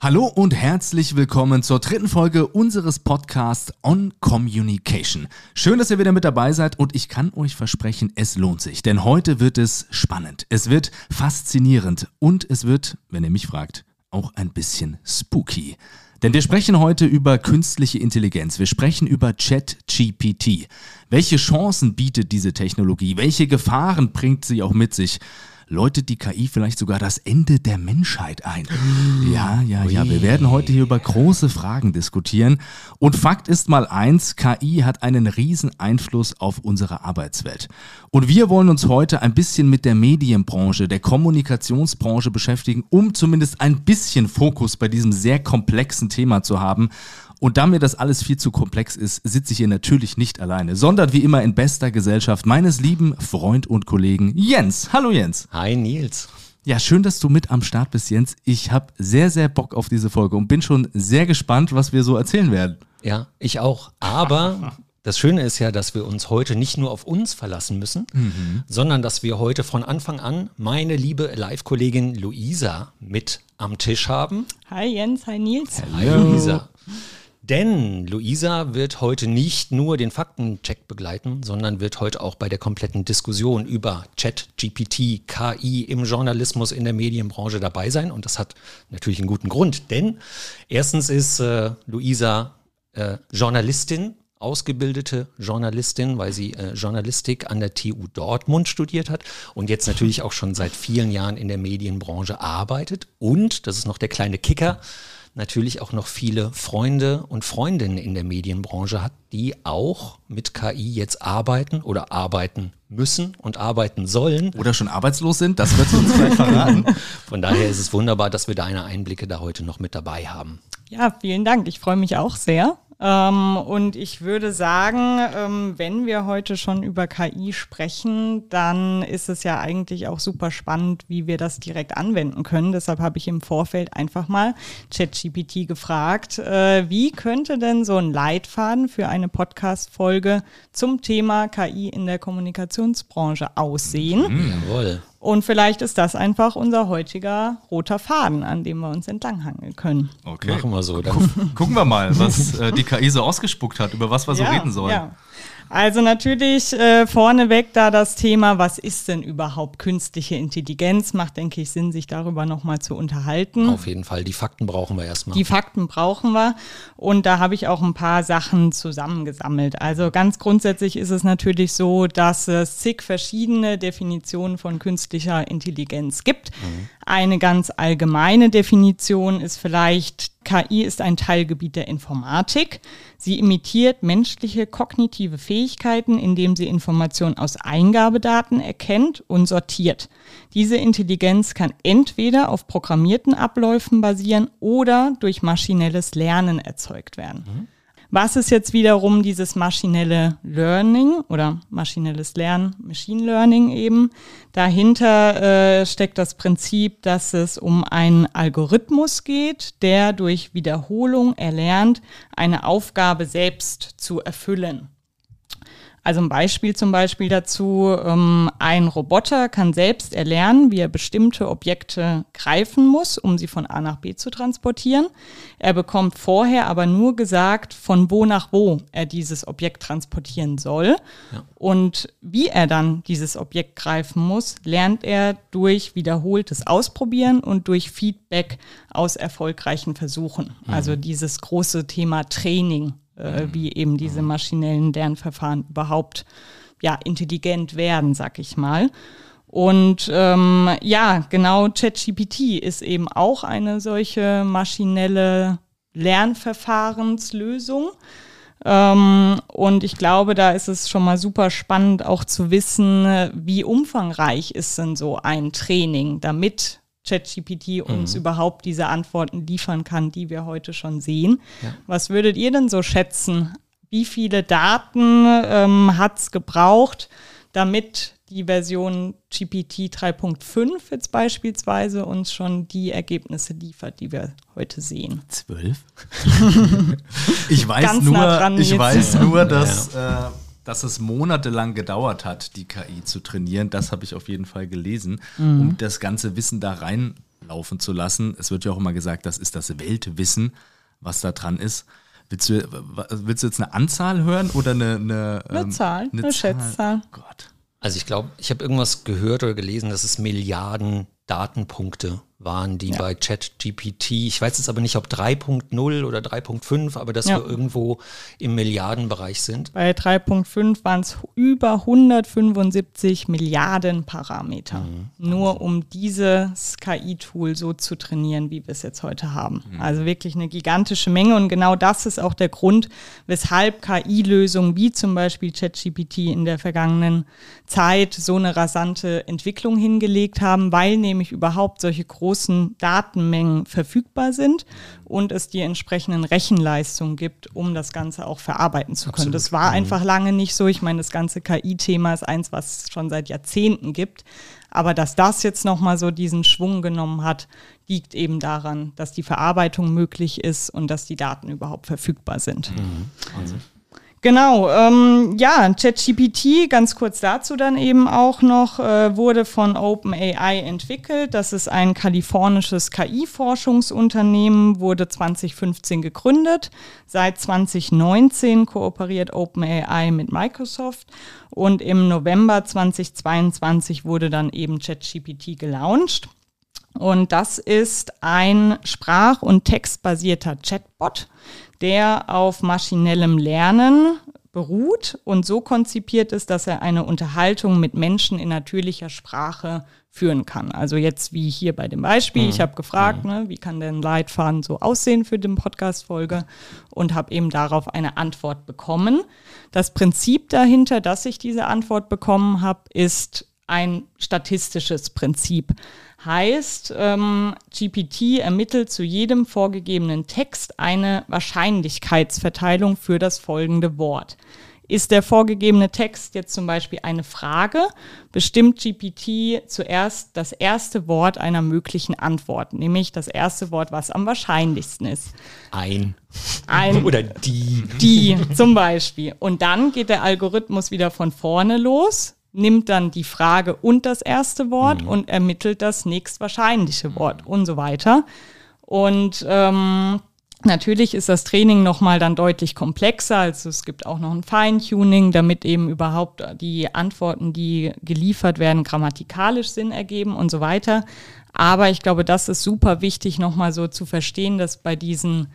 Hallo und herzlich willkommen zur dritten Folge unseres Podcasts On Communication. Schön, dass ihr wieder mit dabei seid und ich kann euch versprechen, es lohnt sich, denn heute wird es spannend, es wird faszinierend und es wird, wenn ihr mich fragt, auch ein bisschen spooky. Denn wir sprechen heute über künstliche Intelligenz. Wir sprechen über ChatGPT. Welche Chancen bietet diese Technologie? Welche Gefahren bringt sie auch mit sich? Läutet die KI vielleicht sogar das Ende der Menschheit ein. Ja, ja, ja, wir werden heute hier über große Fragen diskutieren. Und Fakt ist mal eins, KI hat einen riesen Einfluss auf unsere Arbeitswelt. Und wir wollen uns heute ein bisschen mit der Medienbranche, der Kommunikationsbranche beschäftigen, um zumindest ein bisschen Fokus bei diesem sehr komplexen Thema zu haben. Und da mir das alles viel zu komplex ist, sitze ich hier natürlich nicht alleine, sondern wie immer in bester Gesellschaft meines lieben Freund und Kollegen Jens. Hallo Jens. Hi Nils. Ja, schön, dass du mit am Start bist, Jens. Ich habe sehr, sehr Bock auf diese Folge und bin schon sehr gespannt, was wir so erzählen werden. Ja, ich auch. Aber das Schöne ist ja, dass wir uns heute nicht nur auf uns verlassen müssen, mhm. sondern dass wir heute von Anfang an meine liebe Live-Kollegin Luisa mit am Tisch haben. Hi Jens, hi Nils. Hi Luisa. Denn Luisa wird heute nicht nur den Faktencheck begleiten, sondern wird heute auch bei der kompletten Diskussion über Chat, GPT, KI im Journalismus, in der Medienbranche dabei sein. Und das hat natürlich einen guten Grund, denn erstens ist äh, Luisa äh, Journalistin, ausgebildete Journalistin, weil sie äh, Journalistik an der TU Dortmund studiert hat und jetzt natürlich auch schon seit vielen Jahren in der Medienbranche arbeitet. Und, das ist noch der kleine Kicker, natürlich auch noch viele Freunde und Freundinnen in der Medienbranche hat, die auch mit KI jetzt arbeiten oder arbeiten müssen und arbeiten sollen. Oder schon arbeitslos sind, das wird uns gleich verraten. Von daher ist es wunderbar, dass wir deine Einblicke da heute noch mit dabei haben. Ja, vielen Dank. Ich freue mich auch sehr. Ähm, und ich würde sagen, ähm, wenn wir heute schon über KI sprechen, dann ist es ja eigentlich auch super spannend, wie wir das direkt anwenden können. Deshalb habe ich im Vorfeld einfach mal ChatGPT gefragt, äh, wie könnte denn so ein Leitfaden für eine Podcast-Folge zum Thema KI in der Kommunikationsbranche aussehen? Mhm, jawohl. Und vielleicht ist das einfach unser heutiger roter Faden, an dem wir uns entlanghangeln können. Okay. Machen wir so. Dann. Gucken wir mal, was äh, die KI so ausgespuckt hat, über was wir so reden sollen. Ja. Also natürlich äh, vorneweg da das Thema, was ist denn überhaupt künstliche Intelligenz? Macht, denke ich, Sinn, sich darüber nochmal zu unterhalten. Auf jeden Fall, die Fakten brauchen wir erstmal. Die Fakten brauchen wir und da habe ich auch ein paar Sachen zusammengesammelt. Also ganz grundsätzlich ist es natürlich so, dass es zig verschiedene Definitionen von künstlicher Intelligenz gibt. Mhm. Eine ganz allgemeine Definition ist vielleicht, KI ist ein Teilgebiet der Informatik. Sie imitiert menschliche kognitive Fähigkeiten, indem sie Informationen aus Eingabedaten erkennt und sortiert. Diese Intelligenz kann entweder auf programmierten Abläufen basieren oder durch maschinelles Lernen erzeugt werden. Mhm. Was ist jetzt wiederum dieses maschinelle Learning oder maschinelles Lernen, Machine Learning eben? Dahinter äh, steckt das Prinzip, dass es um einen Algorithmus geht, der durch Wiederholung erlernt, eine Aufgabe selbst zu erfüllen. Also ein Beispiel zum Beispiel dazu, ähm, ein Roboter kann selbst erlernen, wie er bestimmte Objekte greifen muss, um sie von A nach B zu transportieren. Er bekommt vorher aber nur gesagt, von wo nach wo er dieses Objekt transportieren soll. Ja. Und wie er dann dieses Objekt greifen muss, lernt er durch wiederholtes Ausprobieren und durch Feedback aus erfolgreichen Versuchen. Mhm. Also dieses große Thema Training äh, wie eben diese maschinellen Lernverfahren überhaupt ja, intelligent werden, sag ich mal. Und ähm, ja, genau, ChatGPT ist eben auch eine solche maschinelle Lernverfahrenslösung. Ähm, und ich glaube, da ist es schon mal super spannend auch zu wissen, wie umfangreich ist denn so ein Training, damit ChatGPT uns mhm. überhaupt diese Antworten liefern kann, die wir heute schon sehen. Ja. Was würdet ihr denn so schätzen? Wie viele Daten ähm, hat es gebraucht, damit die Version GPT 3.5 jetzt beispielsweise uns schon die Ergebnisse liefert, die wir heute sehen? Zwölf? ich weiß Ganz nur, nah ich weiß nur, dass. Ja. Äh, dass es monatelang gedauert hat, die KI zu trainieren. Das habe ich auf jeden Fall gelesen, mhm. um das ganze Wissen da rein laufen zu lassen. Es wird ja auch immer gesagt, das ist das Weltwissen, was da dran ist. Willst du, willst du jetzt eine Anzahl hören oder eine, eine, eine ähm, Zahl, eine, eine Schätzzahl? Oh Gott. Also ich glaube, ich habe irgendwas gehört oder gelesen, dass es Milliarden Datenpunkte waren, die ja. bei ChatGPT, ich weiß jetzt aber nicht, ob 3.0 oder 3.5, aber dass ja. wir irgendwo im Milliardenbereich sind. Bei 3.5 waren es über 175 Milliarden Parameter, mhm. nur um dieses KI-Tool so zu trainieren, wie wir es jetzt heute haben. Mhm. Also wirklich eine gigantische Menge und genau das ist auch der Grund, weshalb KI-Lösungen wie zum Beispiel ChatGPT in der vergangenen Zeit so eine rasante Entwicklung hingelegt haben, weil nämlich überhaupt solche großen großen Datenmengen verfügbar sind und es die entsprechenden Rechenleistungen gibt, um das Ganze auch verarbeiten zu können. Absolut. Das war mhm. einfach lange nicht so. Ich meine, das ganze KI-Thema ist eins, was es schon seit Jahrzehnten gibt. Aber dass das jetzt nochmal so diesen Schwung genommen hat, liegt eben daran, dass die Verarbeitung möglich ist und dass die Daten überhaupt verfügbar sind. Mhm. Also. Genau, ähm, ja, ChatGPT, ganz kurz dazu dann eben auch noch, äh, wurde von OpenAI entwickelt. Das ist ein kalifornisches KI-Forschungsunternehmen, wurde 2015 gegründet. Seit 2019 kooperiert OpenAI mit Microsoft und im November 2022 wurde dann eben ChatGPT gelauncht. Und das ist ein sprach- und textbasierter Chatbot der auf maschinellem Lernen beruht und so konzipiert ist, dass er eine Unterhaltung mit Menschen in natürlicher Sprache führen kann. Also jetzt wie hier bei dem Beispiel, mhm. ich habe gefragt, mhm. ne, wie kann denn Leitfaden so aussehen für den Podcast-Folge und habe eben darauf eine Antwort bekommen. Das Prinzip dahinter, dass ich diese Antwort bekommen habe, ist ein statistisches Prinzip. Heißt, ähm, GPT ermittelt zu jedem vorgegebenen Text eine Wahrscheinlichkeitsverteilung für das folgende Wort. Ist der vorgegebene Text jetzt zum Beispiel eine Frage, bestimmt GPT zuerst das erste Wort einer möglichen Antwort, nämlich das erste Wort, was am wahrscheinlichsten ist. Ein. Ein. Oder die. Die zum Beispiel. Und dann geht der Algorithmus wieder von vorne los, nimmt dann die Frage und das erste Wort mhm. und ermittelt das nächstwahrscheinliche Wort und so weiter. Und ähm, Natürlich ist das Training nochmal dann deutlich komplexer, also es gibt auch noch ein Feintuning, damit eben überhaupt die Antworten, die geliefert werden, grammatikalisch Sinn ergeben und so weiter. Aber ich glaube, das ist super wichtig, nochmal so zu verstehen, dass bei diesen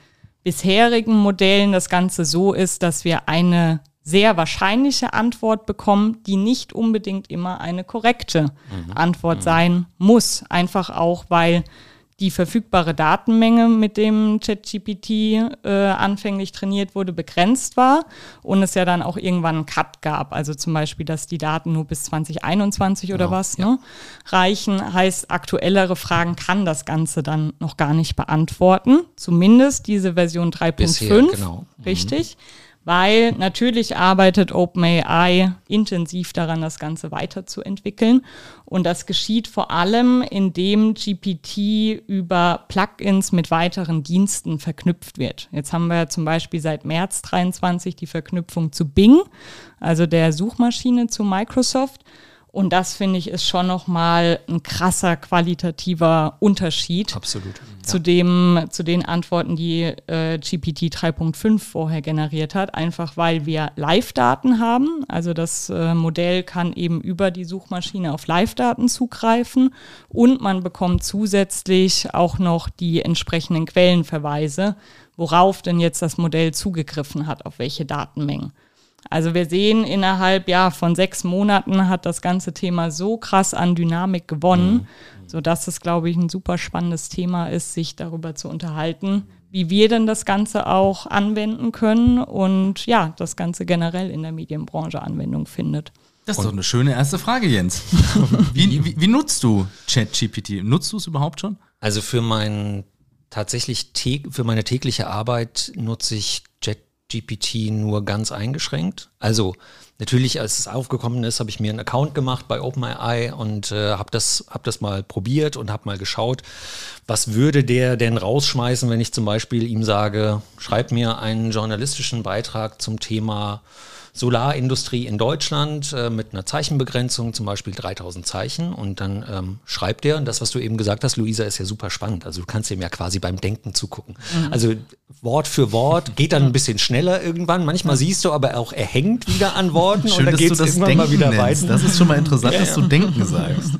bisherigen Modellen das Ganze so ist, dass wir eine sehr wahrscheinliche Antwort bekommen, die nicht unbedingt immer eine korrekte mhm. Antwort mhm. sein muss. Einfach auch, weil die verfügbare Datenmenge, mit dem ChatGPT äh, anfänglich trainiert wurde, begrenzt war und es ja dann auch irgendwann einen Cut gab. Also zum Beispiel, dass die Daten nur bis 2021 genau, oder was ja. ne, reichen. Heißt, aktuellere Fragen kann das Ganze dann noch gar nicht beantworten. Zumindest diese Version 3.5. Genau. Mhm. Richtig. Mhm weil natürlich arbeitet OpenAI intensiv daran, das Ganze weiterzuentwickeln. Und das geschieht vor allem, indem GPT über Plugins mit weiteren Diensten verknüpft wird. Jetzt haben wir zum Beispiel seit März 23 die Verknüpfung zu Bing, also der Suchmaschine zu Microsoft. Und das finde ich ist schon nochmal ein krasser qualitativer Unterschied. Absolut. Zu ja. dem, zu den Antworten, die äh, GPT 3.5 vorher generiert hat. Einfach weil wir Live-Daten haben. Also das äh, Modell kann eben über die Suchmaschine auf Live-Daten zugreifen. Und man bekommt zusätzlich auch noch die entsprechenden Quellenverweise, worauf denn jetzt das Modell zugegriffen hat, auf welche Datenmengen. Also wir sehen innerhalb ja von sechs Monaten hat das ganze Thema so krass an Dynamik gewonnen, mhm. sodass es, glaube ich, ein super spannendes Thema ist, sich darüber zu unterhalten, wie wir denn das Ganze auch anwenden können und ja, das Ganze generell in der Medienbranche Anwendung findet. Das ist doch eine schöne erste Frage, Jens. wie, wie, wie nutzt du ChatGPT? Nutzt du es überhaupt schon? Also für mein tatsächlich für meine tägliche Arbeit nutze ich GPT nur ganz eingeschränkt. Also natürlich, als es aufgekommen ist, habe ich mir einen Account gemacht bei OpenAI und äh, habe das, hab das mal probiert und habe mal geschaut, was würde der denn rausschmeißen, wenn ich zum Beispiel ihm sage, schreib mir einen journalistischen Beitrag zum Thema Solarindustrie in Deutschland äh, mit einer Zeichenbegrenzung, zum Beispiel 3000 Zeichen. Und dann ähm, schreibt er, und das, was du eben gesagt hast, Luisa, ist ja super spannend. Also du kannst ihm ja quasi beim Denken zugucken. Mhm. Also Wort für Wort geht dann ein bisschen schneller irgendwann. Manchmal siehst du aber auch, er hängt wieder an Worten Schön, und dann geht es irgendwann Denken mal wieder nennst. weiter. Das ist schon mal interessant, ja, dass du Denken sagst.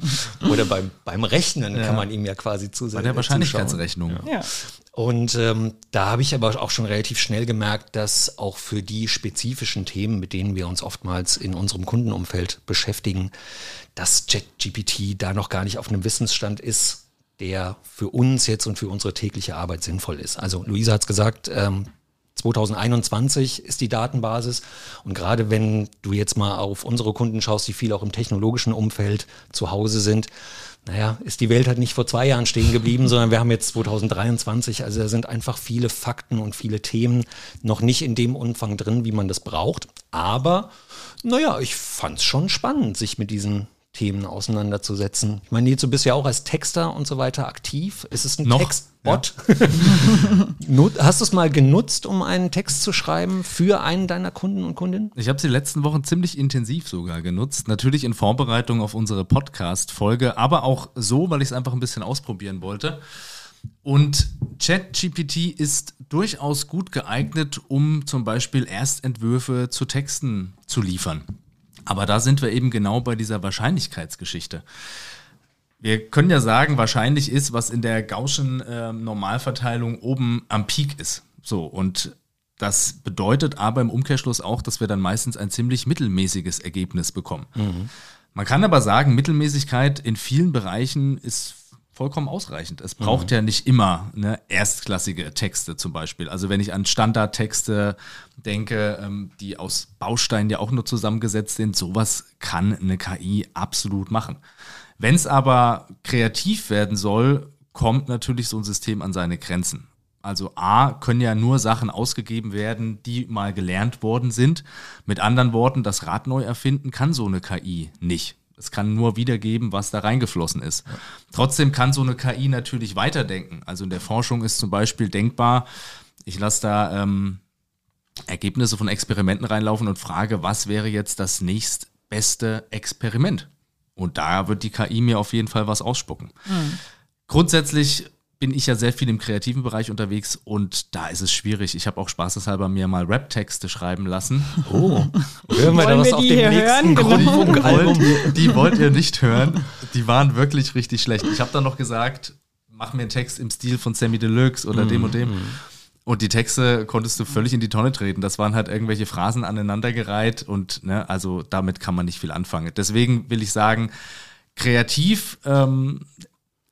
Oder beim, beim Rechnen ja. kann man ihm ja quasi zusehen. Bei der Wahrscheinlichkeitsrechnung. Ja. Und ähm, da habe ich aber auch schon relativ schnell gemerkt, dass auch für die spezifischen Themen, mit denen wir uns oftmals in unserem Kundenumfeld beschäftigen, dass ChatGPT da noch gar nicht auf einem Wissensstand ist, der für uns jetzt und für unsere tägliche Arbeit sinnvoll ist. Also Luisa hat es gesagt, ähm, 2021 ist die Datenbasis. Und gerade wenn du jetzt mal auf unsere Kunden schaust, die viel auch im technologischen Umfeld zu Hause sind, naja, ist die Welt halt nicht vor zwei Jahren stehen geblieben, sondern wir haben jetzt 2023. Also da sind einfach viele Fakten und viele Themen noch nicht in dem Umfang drin, wie man das braucht. Aber naja, ich fand es schon spannend, sich mit diesen Themen auseinanderzusetzen. Ich meine, Nils, du bist ja auch als Texter und so weiter aktiv. Ist es ein Noch? Textbot? Ja. Hast du es mal genutzt, um einen Text zu schreiben für einen deiner Kunden und Kundinnen? Ich habe sie letzten Wochen ziemlich intensiv sogar genutzt. Natürlich in Vorbereitung auf unsere Podcast-Folge, aber auch so, weil ich es einfach ein bisschen ausprobieren wollte. Und ChatGPT ist durchaus gut geeignet, um zum Beispiel Erstentwürfe zu Texten zu liefern. Aber da sind wir eben genau bei dieser Wahrscheinlichkeitsgeschichte. Wir können ja sagen, wahrscheinlich ist, was in der Gaußschen äh, Normalverteilung oben am Peak ist. So, und das bedeutet aber im Umkehrschluss auch, dass wir dann meistens ein ziemlich mittelmäßiges Ergebnis bekommen. Mhm. Man kann aber sagen, Mittelmäßigkeit in vielen Bereichen ist vollkommen ausreichend. Es braucht mhm. ja nicht immer ne, erstklassige Texte zum Beispiel. Also wenn ich an Standardtexte denke, ähm, die aus Bausteinen ja auch nur zusammengesetzt sind, sowas kann eine KI absolut machen. Wenn es aber kreativ werden soll, kommt natürlich so ein System an seine Grenzen. Also A, können ja nur Sachen ausgegeben werden, die mal gelernt worden sind. Mit anderen Worten, das Rad neu erfinden kann so eine KI nicht. Es kann nur wiedergeben, was da reingeflossen ist. Ja. Trotzdem kann so eine KI natürlich weiterdenken. Also in der Forschung ist zum Beispiel denkbar, ich lasse da ähm, Ergebnisse von Experimenten reinlaufen und frage, was wäre jetzt das nächstbeste Experiment? Und da wird die KI mir auf jeden Fall was ausspucken. Mhm. Grundsätzlich bin ich ja sehr viel im kreativen Bereich unterwegs und da ist es schwierig. Ich habe auch spaßeshalber mir mal Rap-Texte schreiben lassen. Oh, hören wir da was auf dem nächsten Grundfunkalbum? Die wollt ihr nicht hören. Die waren wirklich richtig schlecht. Ich habe dann noch gesagt, mach mir einen Text im Stil von Sammy Deluxe oder mm, dem und dem. Mm. Und die Texte konntest du völlig in die Tonne treten. Das waren halt irgendwelche Phrasen aneinandergereiht und ne, also damit kann man nicht viel anfangen. Deswegen will ich sagen, kreativ ähm,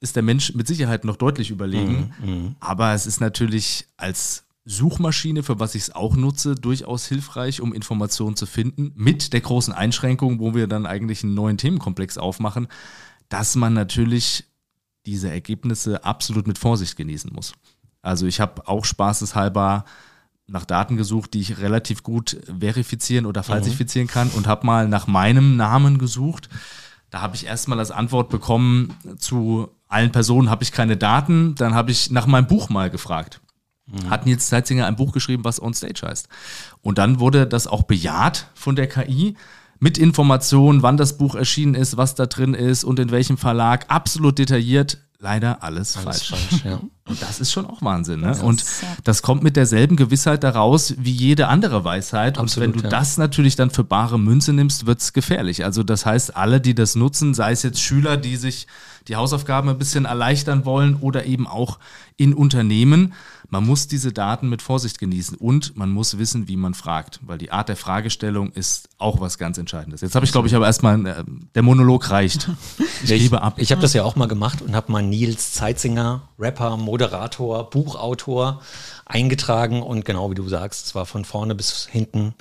ist der Mensch mit Sicherheit noch deutlich überlegen. Mhm, mhm, aber es ist natürlich als Suchmaschine, für was ich es auch nutze, durchaus hilfreich, um Informationen zu finden, mit der großen Einschränkung, wo wir dann eigentlich einen neuen Themenkomplex aufmachen, dass man natürlich diese Ergebnisse absolut mit Vorsicht genießen muss. Also ich habe auch spaßeshalber nach Daten gesucht, die ich relativ gut verifizieren oder falsifizieren mhm. kann und habe mal nach meinem Namen gesucht. Da habe ich erstmal als Antwort bekommen zu allen Personen habe ich keine Daten. Dann habe ich nach meinem Buch mal gefragt. Mhm. Hat Nils Zeitzinger ein Buch geschrieben, was On Stage heißt. Und dann wurde das auch bejaht von der KI mit Informationen, wann das Buch erschienen ist, was da drin ist und in welchem Verlag. Absolut detailliert leider alles, alles falsch. falsch ja. Und das ist schon auch Wahnsinn. Ne? und das kommt mit derselben Gewissheit daraus wie jede andere Weisheit. Absolut, und wenn du ja. das natürlich dann für bare Münze nimmst, wird es gefährlich. Also das heißt, alle, die das nutzen, sei es jetzt Schüler, die sich die Hausaufgaben ein bisschen erleichtern wollen oder eben auch in Unternehmen, man muss diese Daten mit Vorsicht genießen und man muss wissen, wie man fragt, weil die Art der Fragestellung ist auch was ganz Entscheidendes. Jetzt habe ich, glaube ich, aber erstmal, äh, der Monolog reicht. Ich, gebe ab. Ich habe das ja auch mal gemacht und habe mal Nils Zeitzinger, Rapper, Moderator, Buchautor, eingetragen und genau wie du sagst, es war von vorne bis hinten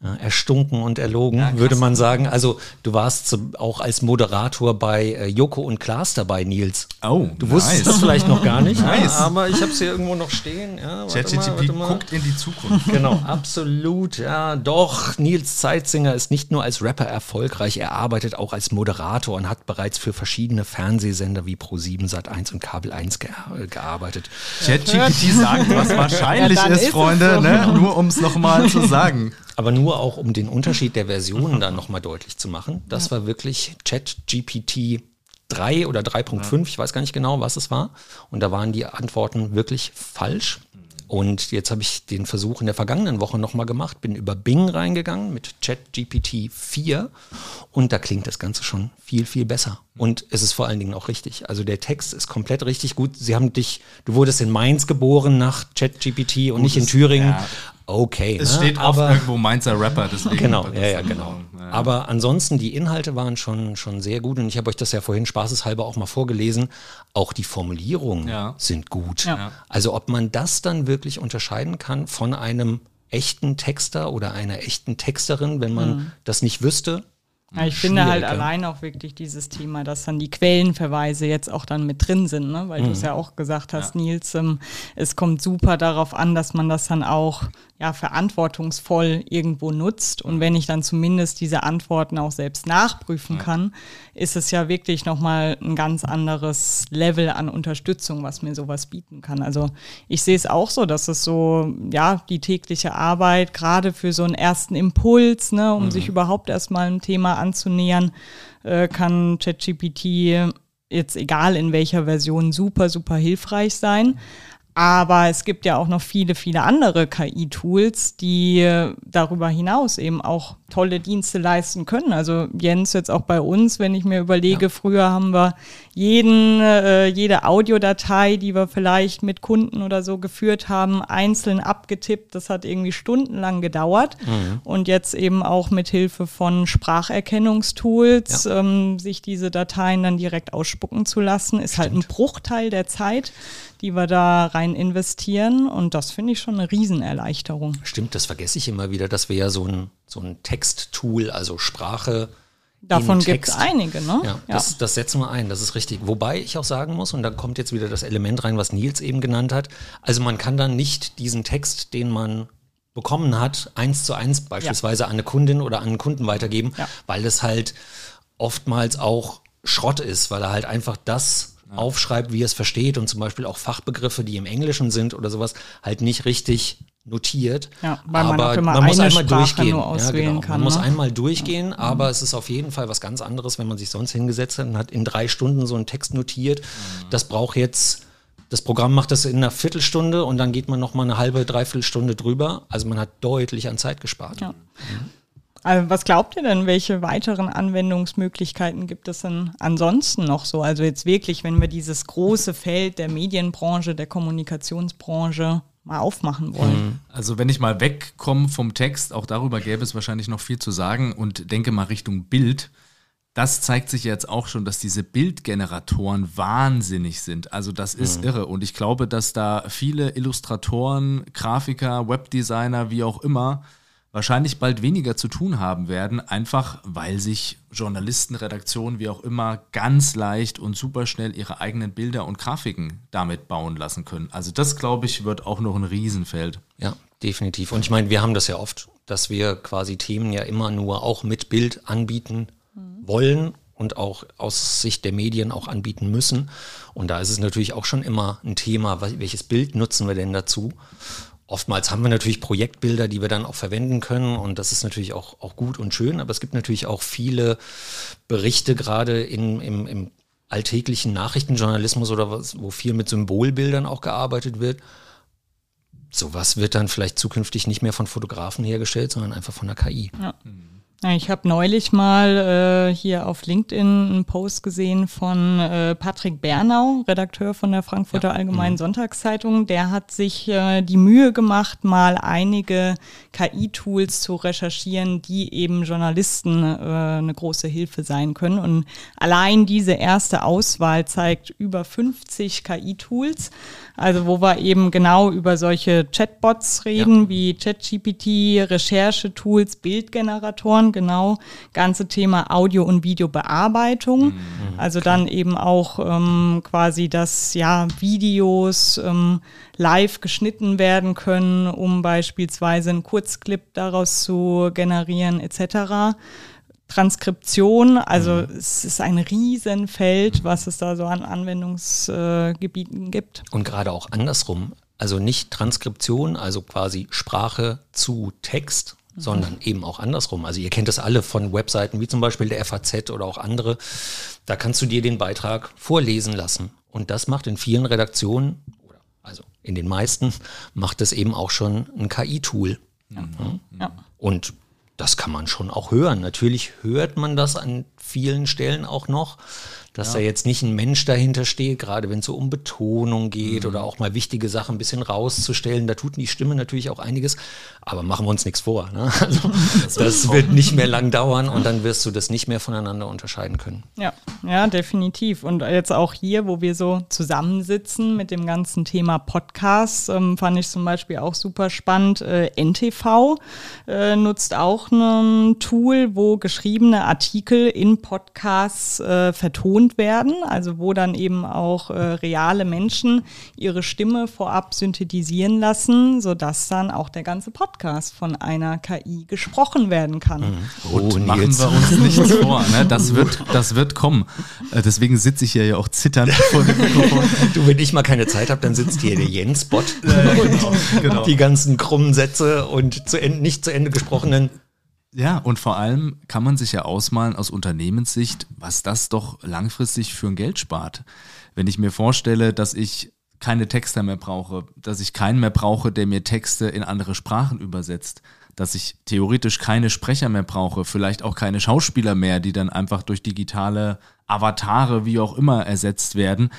erstunken und erlogen, ja, würde man sagen. Also du warst auch als Moderator bei äh, Joko und Klaas dabei, Nils. Oh, du nice. wusstest das vielleicht noch gar nicht, nice. ja, aber ich habe es hier irgendwo noch stehen. Ja, ChatGPT guckt in die Zukunft. Genau, absolut. Ja, doch. Nils Zeitzinger ist nicht nur als Rapper erfolgreich, er arbeitet auch als Moderator und hat bereits für verschiedene Fernsehsender wie Pro7, Sat1 und Kabel 1 ge gearbeitet. ChatGPT sagt, was wahrscheinlich ist, ist, Freunde, so. ne? nur um es nochmal zu sagen. Aber nur nur auch um den Unterschied der Versionen dann nochmal deutlich zu machen. Das ja. war wirklich ChatGPT 3 oder 3.5, ja. ich weiß gar nicht genau, was es war. Und da waren die Antworten wirklich falsch. Und jetzt habe ich den Versuch in der vergangenen Woche nochmal gemacht, bin über Bing reingegangen mit ChatGPT 4 und da klingt das Ganze schon viel, viel besser. Und es ist vor allen Dingen auch richtig. Also der Text ist komplett richtig gut. Sie haben dich, du wurdest in Mainz geboren nach ChatGPT und nicht in Thüringen. Ja. Okay. Es ne? steht aber irgendwo Mainzer Rapper, deswegen. Genau, ja, ja, genau. Ja. Aber ansonsten, die Inhalte waren schon, schon sehr gut und ich habe euch das ja vorhin spaßeshalber auch mal vorgelesen. Auch die Formulierungen ja. sind gut. Ja. Also ob man das dann wirklich unterscheiden kann von einem echten Texter oder einer echten Texterin, wenn man mhm. das nicht wüsste, ja, ich finde halt allein auch wirklich dieses Thema, dass dann die Quellenverweise jetzt auch dann mit drin sind, ne? weil mhm. du es ja auch gesagt hast, ja. Nils, ähm, es kommt super darauf an, dass man das dann auch ja, verantwortungsvoll irgendwo nutzt. Und wenn ich dann zumindest diese Antworten auch selbst nachprüfen kann, ist es ja wirklich nochmal ein ganz anderes Level an Unterstützung, was mir sowas bieten kann. Also ich sehe es auch so, dass es so, ja, die tägliche Arbeit, gerade für so einen ersten Impuls, ne, um mhm. sich überhaupt erstmal ein Thema anzunähern, äh, kann ChatGPT jetzt egal in welcher Version super, super hilfreich sein. Aber es gibt ja auch noch viele, viele andere KI-Tools, die darüber hinaus eben auch tolle Dienste leisten können. Also Jens jetzt auch bei uns, wenn ich mir überlege, ja. früher haben wir jeden, äh, jede Audiodatei, die wir vielleicht mit Kunden oder so geführt haben, einzeln abgetippt. Das hat irgendwie stundenlang gedauert. Mhm. Und jetzt eben auch mit Hilfe von Spracherkennungstools, ja. ähm, sich diese Dateien dann direkt ausspucken zu lassen, ist Stimmt. halt ein Bruchteil der Zeit die wir da rein investieren. Und das finde ich schon eine Riesenerleichterung. Stimmt, das vergesse ich immer wieder, dass wir ja so ein, so ein Texttool, also Sprache. Davon gibt es einige, ne? Ja, ja. Das, das setzen wir ein, das ist richtig. Wobei ich auch sagen muss, und da kommt jetzt wieder das Element rein, was Nils eben genannt hat, also man kann dann nicht diesen Text, den man bekommen hat, eins zu eins beispielsweise ja. an eine Kundin oder an einen Kunden weitergeben, ja. weil das halt oftmals auch Schrott ist, weil er halt einfach das aufschreibt, wie er es versteht und zum Beispiel auch Fachbegriffe, die im Englischen sind oder sowas, halt nicht richtig notiert. Ja, weil man, aber man muss einmal Sprache durchgehen. ja, genau. kann, man ne? muss einmal durchgehen, ja. aber es ist auf jeden Fall was ganz anderes, wenn man sich sonst hingesetzt hat und hat in drei Stunden so einen Text notiert. Mhm. Das braucht jetzt das Programm macht das in einer Viertelstunde und dann geht man noch mal eine halbe, dreiviertel Stunde drüber. Also man hat deutlich an Zeit gespart. Ja. Also was glaubt ihr denn, welche weiteren Anwendungsmöglichkeiten gibt es denn ansonsten noch so? Also jetzt wirklich, wenn wir dieses große Feld der Medienbranche, der Kommunikationsbranche mal aufmachen wollen. Mhm. Also wenn ich mal wegkomme vom Text, auch darüber gäbe es wahrscheinlich noch viel zu sagen und denke mal Richtung Bild. Das zeigt sich jetzt auch schon, dass diese Bildgeneratoren wahnsinnig sind. Also das ist mhm. irre. Und ich glaube, dass da viele Illustratoren, Grafiker, Webdesigner, wie auch immer, wahrscheinlich bald weniger zu tun haben werden, einfach weil sich Journalisten, Redaktionen, wie auch immer, ganz leicht und super schnell ihre eigenen Bilder und Grafiken damit bauen lassen können. Also das, glaube ich, wird auch noch ein Riesenfeld. Ja, definitiv. Und ich meine, wir haben das ja oft, dass wir quasi Themen ja immer nur auch mit Bild anbieten wollen und auch aus Sicht der Medien auch anbieten müssen. Und da ist es natürlich auch schon immer ein Thema, welches Bild nutzen wir denn dazu? Oftmals haben wir natürlich Projektbilder, die wir dann auch verwenden können und das ist natürlich auch, auch gut und schön, aber es gibt natürlich auch viele Berichte gerade in, im, im alltäglichen Nachrichtenjournalismus oder was, wo viel mit Symbolbildern auch gearbeitet wird. Sowas wird dann vielleicht zukünftig nicht mehr von Fotografen hergestellt, sondern einfach von der KI. Ja. Ich habe neulich mal äh, hier auf LinkedIn einen Post gesehen von äh, Patrick Bernau, Redakteur von der Frankfurter ja. Allgemeinen mhm. Sonntagszeitung. Der hat sich äh, die Mühe gemacht, mal einige KI-Tools zu recherchieren, die eben Journalisten äh, eine große Hilfe sein können. Und allein diese erste Auswahl zeigt über 50 KI-Tools. Also wo wir eben genau über solche Chatbots reden, ja. wie ChatGPT, Recherchetools, Bildgeneratoren, genau, ganze Thema Audio- und Videobearbeitung. Mhm, also dann eben auch ähm, quasi, dass ja Videos ähm, live geschnitten werden können, um beispielsweise einen Kurzclip daraus zu generieren, etc. Transkription, also mhm. es ist ein Riesenfeld, was es da so an Anwendungsgebieten gibt. Und gerade auch andersrum, also nicht Transkription, also quasi Sprache zu Text, sondern eben auch andersrum. Also ihr kennt das alle von Webseiten wie zum Beispiel der FAZ oder auch andere. Da kannst du dir den Beitrag vorlesen lassen. Und das macht in vielen Redaktionen, also in den meisten, macht es eben auch schon ein KI-Tool. Ja. Ja. Und das kann man schon auch hören. Natürlich hört man das an vielen Stellen auch noch dass ja. da jetzt nicht ein Mensch dahinter steht, gerade wenn es so um Betonung geht mhm. oder auch mal wichtige Sachen ein bisschen rauszustellen. Da tut die Stimme natürlich auch einiges, aber machen wir uns nichts vor. Ne? Also, das, das wird nicht mehr lang dauern und dann wirst du das nicht mehr voneinander unterscheiden können. Ja, ja, definitiv. Und jetzt auch hier, wo wir so zusammensitzen mit dem ganzen Thema Podcast, ähm, fand ich zum Beispiel auch super spannend. Äh, NTV äh, nutzt auch ein Tool, wo geschriebene Artikel in Podcasts äh, vertont vertont werden, also wo dann eben auch äh, reale Menschen ihre Stimme vorab synthetisieren lassen, sodass dann auch der ganze Podcast von einer KI gesprochen werden kann. Mhm. Und oh, machen wir uns nichts vor, ne? das, wird, das wird kommen. Äh, deswegen sitze ich hier ja auch zitternd vor dem Mikrofon. Du, wenn ich mal keine Zeit habe, dann sitzt hier der Jens-Bot ja, genau, genau. die ganzen krummen Sätze und zu Ende, nicht zu Ende gesprochenen ja, und vor allem kann man sich ja ausmalen aus Unternehmenssicht, was das doch langfristig für ein Geld spart. Wenn ich mir vorstelle, dass ich keine Texter mehr brauche, dass ich keinen mehr brauche, der mir Texte in andere Sprachen übersetzt, dass ich theoretisch keine Sprecher mehr brauche, vielleicht auch keine Schauspieler mehr, die dann einfach durch digitale Avatare, wie auch immer, ersetzt werden,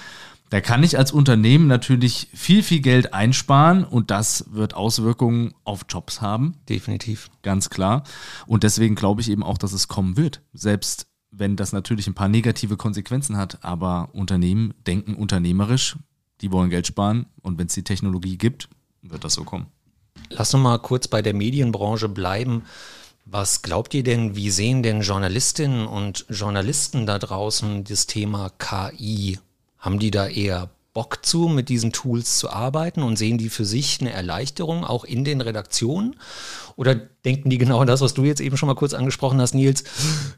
da kann ich als Unternehmen natürlich viel, viel Geld einsparen und das wird Auswirkungen auf Jobs haben. Definitiv. Ganz klar. Und deswegen glaube ich eben auch, dass es kommen wird. Selbst wenn das natürlich ein paar negative Konsequenzen hat, aber Unternehmen denken unternehmerisch, die wollen Geld sparen und wenn es die Technologie gibt, wird das so kommen. Lass uns mal kurz bei der Medienbranche bleiben. Was glaubt ihr denn, wie sehen denn Journalistinnen und Journalisten da draußen das Thema KI haben die da eher Bock zu, mit diesen Tools zu arbeiten und sehen die für sich eine Erleichterung auch in den Redaktionen? Oder denken die genau das, was du jetzt eben schon mal kurz angesprochen hast, Nils,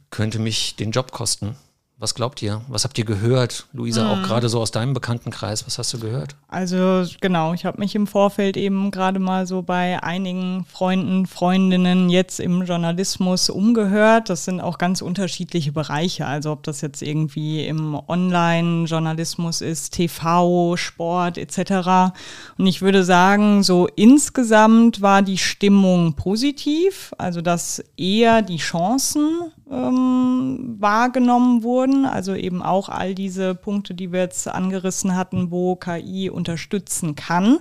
könnte mich den Job kosten? Was glaubt ihr? Was habt ihr gehört? Luisa, mhm. auch gerade so aus deinem Bekanntenkreis, was hast du gehört? Also genau, ich habe mich im Vorfeld eben gerade mal so bei einigen Freunden, Freundinnen jetzt im Journalismus umgehört. Das sind auch ganz unterschiedliche Bereiche. Also ob das jetzt irgendwie im Online-Journalismus ist, TV, Sport etc. Und ich würde sagen, so insgesamt war die Stimmung positiv. Also dass eher die Chancen ähm, wahrgenommen wurden. Also eben auch all diese Punkte, die wir jetzt angerissen hatten, wo KI unterstützen kann.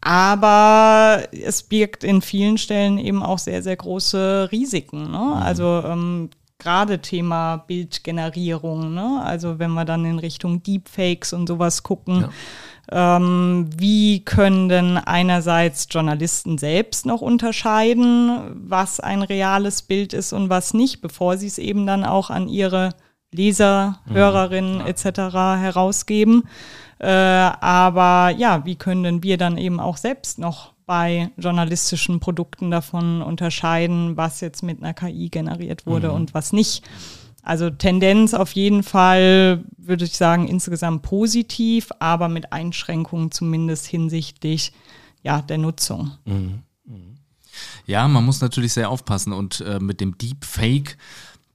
Aber es birgt in vielen Stellen eben auch sehr, sehr große Risiken. Ne? Mhm. Also ähm, gerade Thema Bildgenerierung. Ne? Also wenn wir dann in Richtung Deepfakes und sowas gucken. Ja ähm, wie können denn einerseits Journalisten selbst noch unterscheiden, was ein reales Bild ist und was nicht, bevor sie es eben dann auch an ihre Leser, mhm. Hörerinnen ja. etc. herausgeben. Äh, aber ja, wie können denn wir dann eben auch selbst noch bei journalistischen Produkten davon unterscheiden, was jetzt mit einer KI generiert wurde mhm. und was nicht? Also Tendenz auf jeden Fall, würde ich sagen, insgesamt positiv, aber mit Einschränkungen zumindest hinsichtlich ja, der Nutzung. Mhm. Mhm. Ja, man muss natürlich sehr aufpassen und äh, mit dem Deepfake,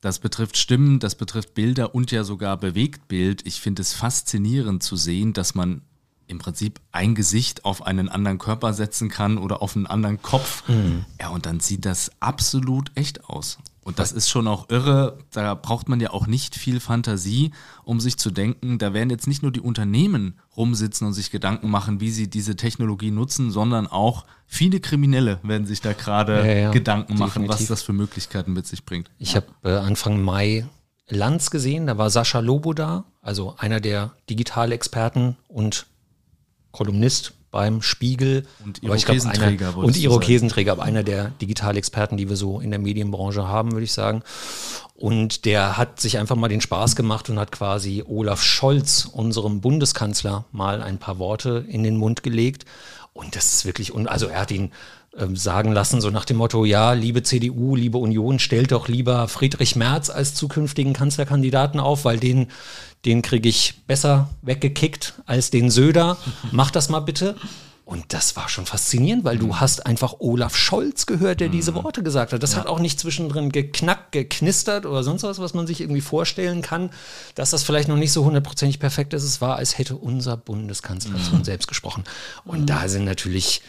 das betrifft Stimmen, das betrifft Bilder und ja sogar Bewegtbild. Ich finde es faszinierend zu sehen, dass man im Prinzip ein Gesicht auf einen anderen Körper setzen kann oder auf einen anderen Kopf. Mhm. Ja, und dann sieht das absolut echt aus. Und das ist schon auch irre. Da braucht man ja auch nicht viel Fantasie, um sich zu denken, da werden jetzt nicht nur die Unternehmen rumsitzen und sich Gedanken machen, wie sie diese Technologie nutzen, sondern auch viele Kriminelle werden sich da gerade ja, ja, Gedanken definitiv. machen, was das für Möglichkeiten mit sich bringt. Ich habe äh, Anfang Mai Lanz gesehen, da war Sascha Lobo da, also einer der Digitalexperten und Kolumnist beim Spiegel. Und Irokesenträger. Und Irokesenträger, aber einer der Digitalexperten, die wir so in der Medienbranche haben, würde ich sagen. Und der hat sich einfach mal den Spaß gemacht und hat quasi Olaf Scholz, unserem Bundeskanzler, mal ein paar Worte in den Mund gelegt. Und das ist wirklich, also er hat ihn sagen lassen, so nach dem Motto, ja, liebe CDU, liebe Union, stellt doch lieber Friedrich Merz als zukünftigen Kanzlerkandidaten auf, weil den, den kriege ich besser weggekickt als den Söder. Mach das mal bitte. Und das war schon faszinierend, weil du mhm. hast einfach Olaf Scholz gehört, der mhm. diese Worte gesagt hat. Das ja. hat auch nicht zwischendrin geknackt, geknistert oder sonst was, was man sich irgendwie vorstellen kann, dass das vielleicht noch nicht so hundertprozentig perfekt ist. Es war, als hätte unser Bundeskanzler mhm. selbst gesprochen. Und mhm. da sind natürlich,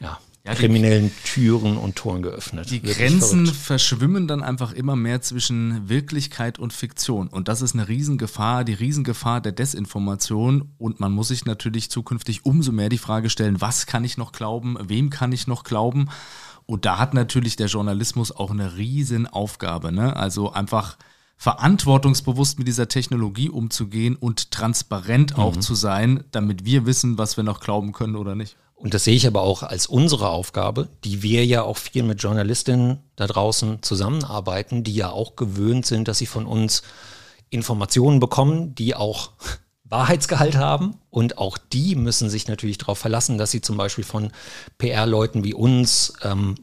ja, ja, kriminellen Türen und Toren geöffnet. Die Wirklich Grenzen verrückt. verschwimmen dann einfach immer mehr zwischen Wirklichkeit und Fiktion. Und das ist eine Riesengefahr, die Riesengefahr der Desinformation. Und man muss sich natürlich zukünftig umso mehr die Frage stellen, was kann ich noch glauben, wem kann ich noch glauben? Und da hat natürlich der Journalismus auch eine Riesenaufgabe. Ne? Also einfach verantwortungsbewusst mit dieser Technologie umzugehen und transparent auch mhm. zu sein, damit wir wissen, was wir noch glauben können oder nicht. Und das sehe ich aber auch als unsere Aufgabe, die wir ja auch viel mit Journalistinnen da draußen zusammenarbeiten, die ja auch gewöhnt sind, dass sie von uns Informationen bekommen, die auch Wahrheitsgehalt haben. Und auch die müssen sich natürlich darauf verlassen, dass sie zum Beispiel von PR-Leuten wie uns ähm,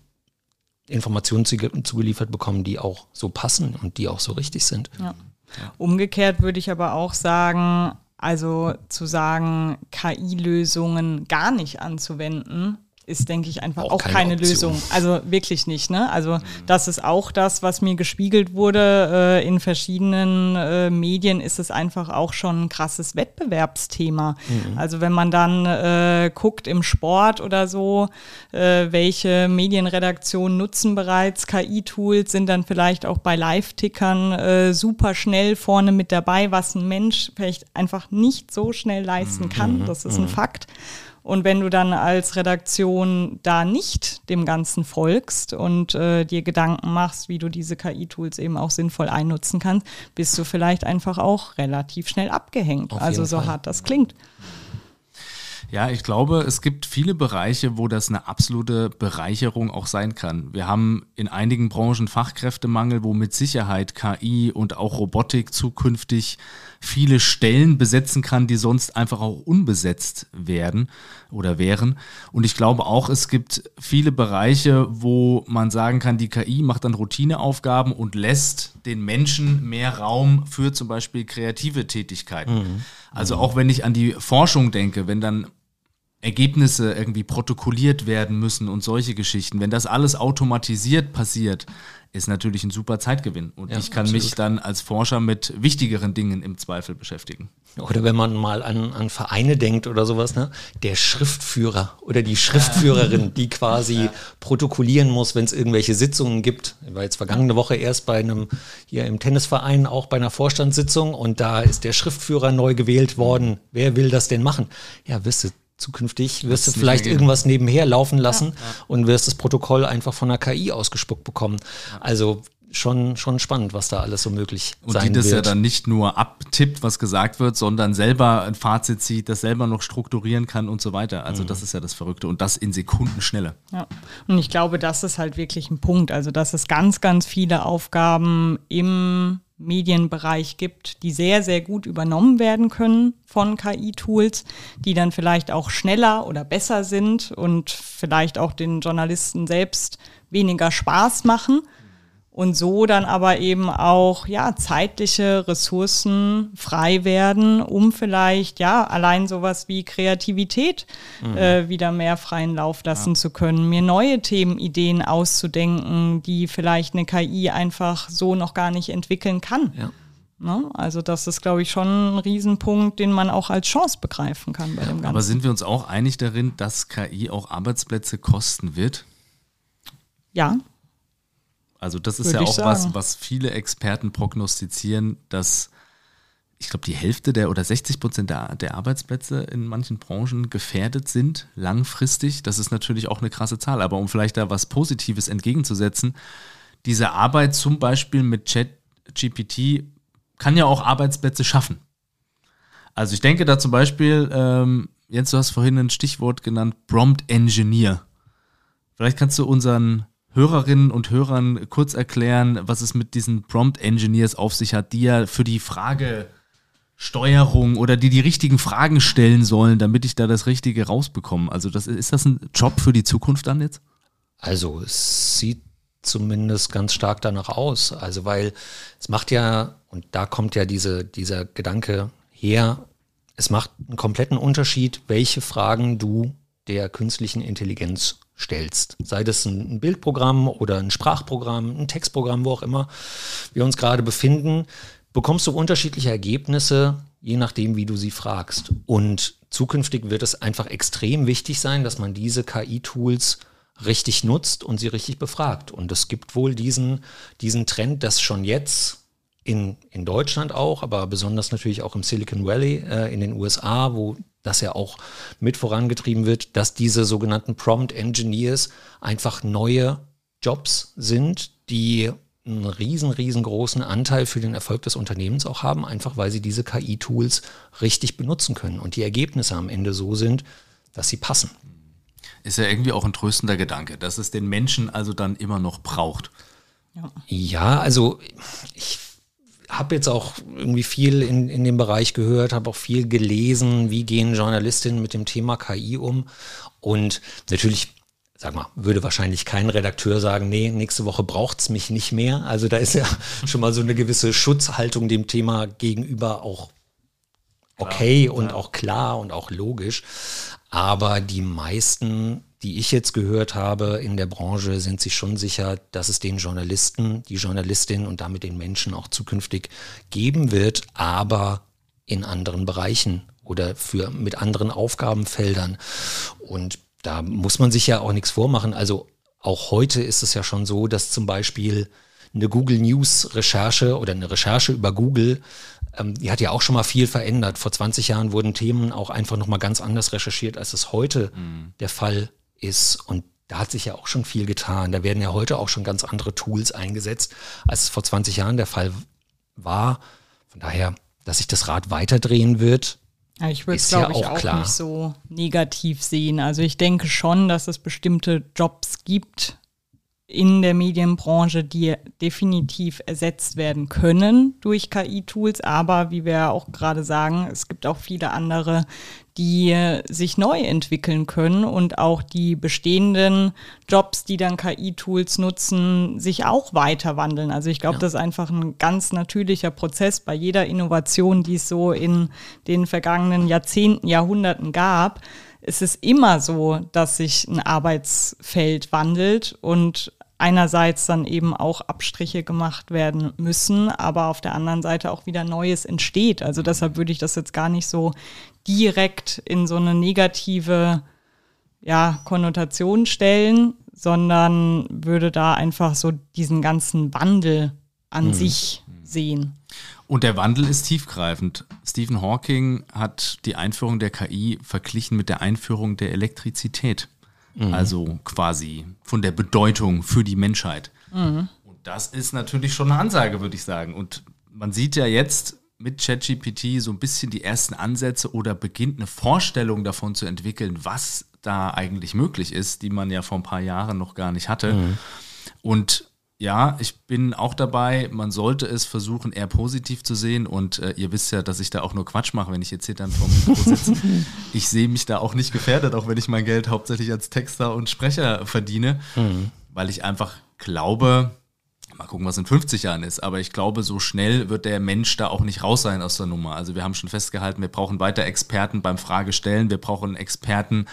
Informationen zugeliefert bekommen, die auch so passen und die auch so richtig sind. Ja. Umgekehrt würde ich aber auch sagen, also zu sagen, KI-Lösungen gar nicht anzuwenden, ist, denke ich, einfach auch, auch keine, keine Lösung. Also wirklich nicht. Ne? Also mhm. das ist auch das, was mir gespiegelt wurde äh, in verschiedenen äh, Medien, ist es einfach auch schon ein krasses Wettbewerbsthema. Mhm. Also wenn man dann äh, guckt im Sport oder so, äh, welche Medienredaktionen nutzen bereits KI-Tools, sind dann vielleicht auch bei Live-Tickern äh, super schnell vorne mit dabei, was ein Mensch vielleicht einfach nicht so schnell leisten kann. Mhm. Das ist ein mhm. Fakt. Und wenn du dann als Redaktion da nicht dem Ganzen folgst und äh, dir Gedanken machst, wie du diese KI-Tools eben auch sinnvoll einnutzen kannst, bist du vielleicht einfach auch relativ schnell abgehängt. Auf also so Fall. hart das klingt. Ja, ich glaube, es gibt viele Bereiche, wo das eine absolute Bereicherung auch sein kann. Wir haben in einigen Branchen Fachkräftemangel, wo mit Sicherheit KI und auch Robotik zukünftig viele Stellen besetzen kann, die sonst einfach auch unbesetzt werden oder wären. Und ich glaube auch, es gibt viele Bereiche, wo man sagen kann, die KI macht dann Routineaufgaben und lässt den Menschen mehr Raum für zum Beispiel kreative Tätigkeiten. Mhm. Also auch wenn ich an die Forschung denke, wenn dann Ergebnisse irgendwie protokolliert werden müssen und solche Geschichten. Wenn das alles automatisiert passiert, ist natürlich ein super Zeitgewinn. Und ja, ich kann absolut. mich dann als Forscher mit wichtigeren Dingen im Zweifel beschäftigen. Oder wenn man mal an, an Vereine denkt oder sowas, ne? Der Schriftführer oder die Schriftführerin, die quasi ja. protokollieren muss, wenn es irgendwelche Sitzungen gibt. Ich war jetzt vergangene Woche erst bei einem, hier im Tennisverein, auch bei einer Vorstandssitzung und da ist der Schriftführer neu gewählt worden. Wer will das denn machen? Ja, wisst ihr, zukünftig wirst du vielleicht irgendwas nebenher laufen lassen ja, ja. und wirst das Protokoll einfach von der KI ausgespuckt bekommen. Ja. Also schon, schon spannend, was da alles so möglich und sein wird. Und die das wird. ja dann nicht nur abtippt, was gesagt wird, sondern selber ein Fazit zieht, das selber noch strukturieren kann und so weiter. Also mhm. das ist ja das Verrückte und das in Sekunden schneller. Ja, und ich glaube, das ist halt wirklich ein Punkt. Also dass es ganz, ganz viele Aufgaben im Medienbereich gibt, die sehr, sehr gut übernommen werden können von KI-Tools, die dann vielleicht auch schneller oder besser sind und vielleicht auch den Journalisten selbst weniger Spaß machen und so dann aber eben auch ja zeitliche Ressourcen frei werden, um vielleicht ja allein sowas wie Kreativität mhm. äh, wieder mehr freien Lauf lassen ja. zu können, mir neue Themenideen auszudenken, die vielleicht eine KI einfach so noch gar nicht entwickeln kann. Ja. Ne? Also das ist, glaube ich, schon ein Riesenpunkt, den man auch als Chance begreifen kann bei dem Ganzen. Aber sind wir uns auch einig darin, dass KI auch Arbeitsplätze kosten wird? Ja, also das ist Würde ja auch was, was viele Experten prognostizieren, dass ich glaube, die Hälfte der oder 60 Prozent der, der Arbeitsplätze in manchen Branchen gefährdet sind, langfristig. Das ist natürlich auch eine krasse Zahl. Aber um vielleicht da was Positives entgegenzusetzen, diese Arbeit zum Beispiel mit ChatGPT kann ja auch Arbeitsplätze schaffen. Also ich denke da zum Beispiel, ähm, Jens, du hast vorhin ein Stichwort genannt, Prompt Engineer. Vielleicht kannst du unseren Hörerinnen und Hörern kurz erklären, was es mit diesen Prompt Engineers auf sich hat, die ja für die Fragesteuerung oder die die richtigen Fragen stellen sollen, damit ich da das Richtige rausbekomme. Also das, ist das ein Job für die Zukunft dann jetzt? Also es sieht zumindest ganz stark danach aus. Also weil es macht ja, und da kommt ja diese, dieser Gedanke her, es macht einen kompletten Unterschied, welche Fragen du der künstlichen Intelligenz stellst. Sei das ein Bildprogramm oder ein Sprachprogramm, ein Textprogramm, wo auch immer wir uns gerade befinden, bekommst du unterschiedliche Ergebnisse, je nachdem, wie du sie fragst. Und zukünftig wird es einfach extrem wichtig sein, dass man diese KI-Tools richtig nutzt und sie richtig befragt. Und es gibt wohl diesen, diesen Trend, dass schon jetzt in, in Deutschland auch, aber besonders natürlich auch im Silicon Valley äh, in den USA, wo das ja auch mit vorangetrieben wird, dass diese sogenannten Prompt Engineers einfach neue Jobs sind, die einen riesen, riesengroßen Anteil für den Erfolg des Unternehmens auch haben, einfach weil sie diese KI-Tools richtig benutzen können und die Ergebnisse am Ende so sind, dass sie passen. Ist ja irgendwie auch ein tröstender Gedanke, dass es den Menschen also dann immer noch braucht. Ja, ja also ich habe jetzt auch irgendwie viel in, in dem Bereich gehört, habe auch viel gelesen, wie gehen Journalistinnen mit dem Thema KI um. Und natürlich, sag mal, würde wahrscheinlich kein Redakteur sagen, nee, nächste Woche braucht's mich nicht mehr. Also da ist ja schon mal so eine gewisse Schutzhaltung dem Thema gegenüber auch okay klar, und auch klar und auch logisch. Aber die meisten die ich jetzt gehört habe in der Branche, sind sich schon sicher, dass es den Journalisten, die Journalistin und damit den Menschen auch zukünftig geben wird, aber in anderen Bereichen oder für mit anderen Aufgabenfeldern. Und da muss man sich ja auch nichts vormachen. Also auch heute ist es ja schon so, dass zum Beispiel eine Google News Recherche oder eine Recherche über Google ähm, die hat ja auch schon mal viel verändert. Vor 20 Jahren wurden Themen auch einfach nochmal ganz anders recherchiert, als es heute mhm. der Fall ist. Und da hat sich ja auch schon viel getan. Da werden ja heute auch schon ganz andere Tools eingesetzt, als es vor 20 Jahren der Fall war. Von daher, dass sich das Rad weiterdrehen wird, ja, ich würde es, glaube ja ich, auch klar. nicht so negativ sehen. Also ich denke schon, dass es bestimmte Jobs gibt, in der Medienbranche, die definitiv ersetzt werden können durch KI-Tools. Aber wie wir auch gerade sagen, es gibt auch viele andere, die sich neu entwickeln können und auch die bestehenden Jobs, die dann KI-Tools nutzen, sich auch weiter wandeln. Also ich glaube, ja. das ist einfach ein ganz natürlicher Prozess bei jeder Innovation, die es so in den vergangenen Jahrzehnten, Jahrhunderten gab es ist immer so, dass sich ein Arbeitsfeld wandelt und einerseits dann eben auch Abstriche gemacht werden müssen, aber auf der anderen Seite auch wieder Neues entsteht. Also deshalb würde ich das jetzt gar nicht so direkt in so eine negative ja, Konnotation stellen, sondern würde da einfach so diesen ganzen Wandel an mhm. sich sehen. Und der Wandel ist tiefgreifend. Stephen Hawking hat die Einführung der KI verglichen mit der Einführung der Elektrizität. Mhm. Also quasi von der Bedeutung für die Menschheit. Mhm. Und das ist natürlich schon eine Ansage, würde ich sagen. Und man sieht ja jetzt mit ChatGPT so ein bisschen die ersten Ansätze oder beginnt eine Vorstellung davon zu entwickeln, was da eigentlich möglich ist, die man ja vor ein paar Jahren noch gar nicht hatte. Mhm. Und ja, ich bin auch dabei. Man sollte es versuchen, eher positiv zu sehen. Und äh, ihr wisst ja, dass ich da auch nur Quatsch mache, wenn ich jetzt hier dann vom Mikro sitze. ich sehe mich da auch nicht gefährdet, auch wenn ich mein Geld hauptsächlich als Texter und Sprecher verdiene, mhm. weil ich einfach glaube, mal gucken, was in 50 Jahren ist, aber ich glaube, so schnell wird der Mensch da auch nicht raus sein aus der Nummer. Also wir haben schon festgehalten, wir brauchen weiter Experten beim Fragestellen, wir brauchen Experten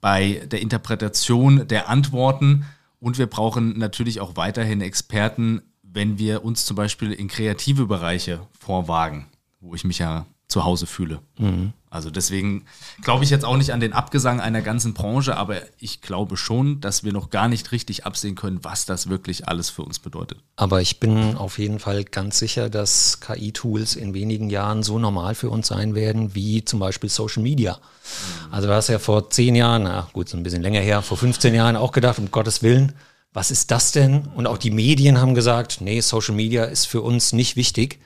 bei der Interpretation der Antworten und wir brauchen natürlich auch weiterhin Experten, wenn wir uns zum Beispiel in kreative Bereiche vorwagen, wo ich mich ja zu Hause fühle. Mhm. Also deswegen glaube ich jetzt auch nicht an den Abgesang einer ganzen Branche, aber ich glaube schon, dass wir noch gar nicht richtig absehen können, was das wirklich alles für uns bedeutet. Aber ich bin auf jeden Fall ganz sicher, dass KI-Tools in wenigen Jahren so normal für uns sein werden, wie zum Beispiel Social Media. Also du hast ja vor zehn Jahren, na gut, so ein bisschen länger her, vor 15 Jahren auch gedacht, um Gottes Willen, was ist das denn? Und auch die Medien haben gesagt, nee, Social Media ist für uns nicht wichtig.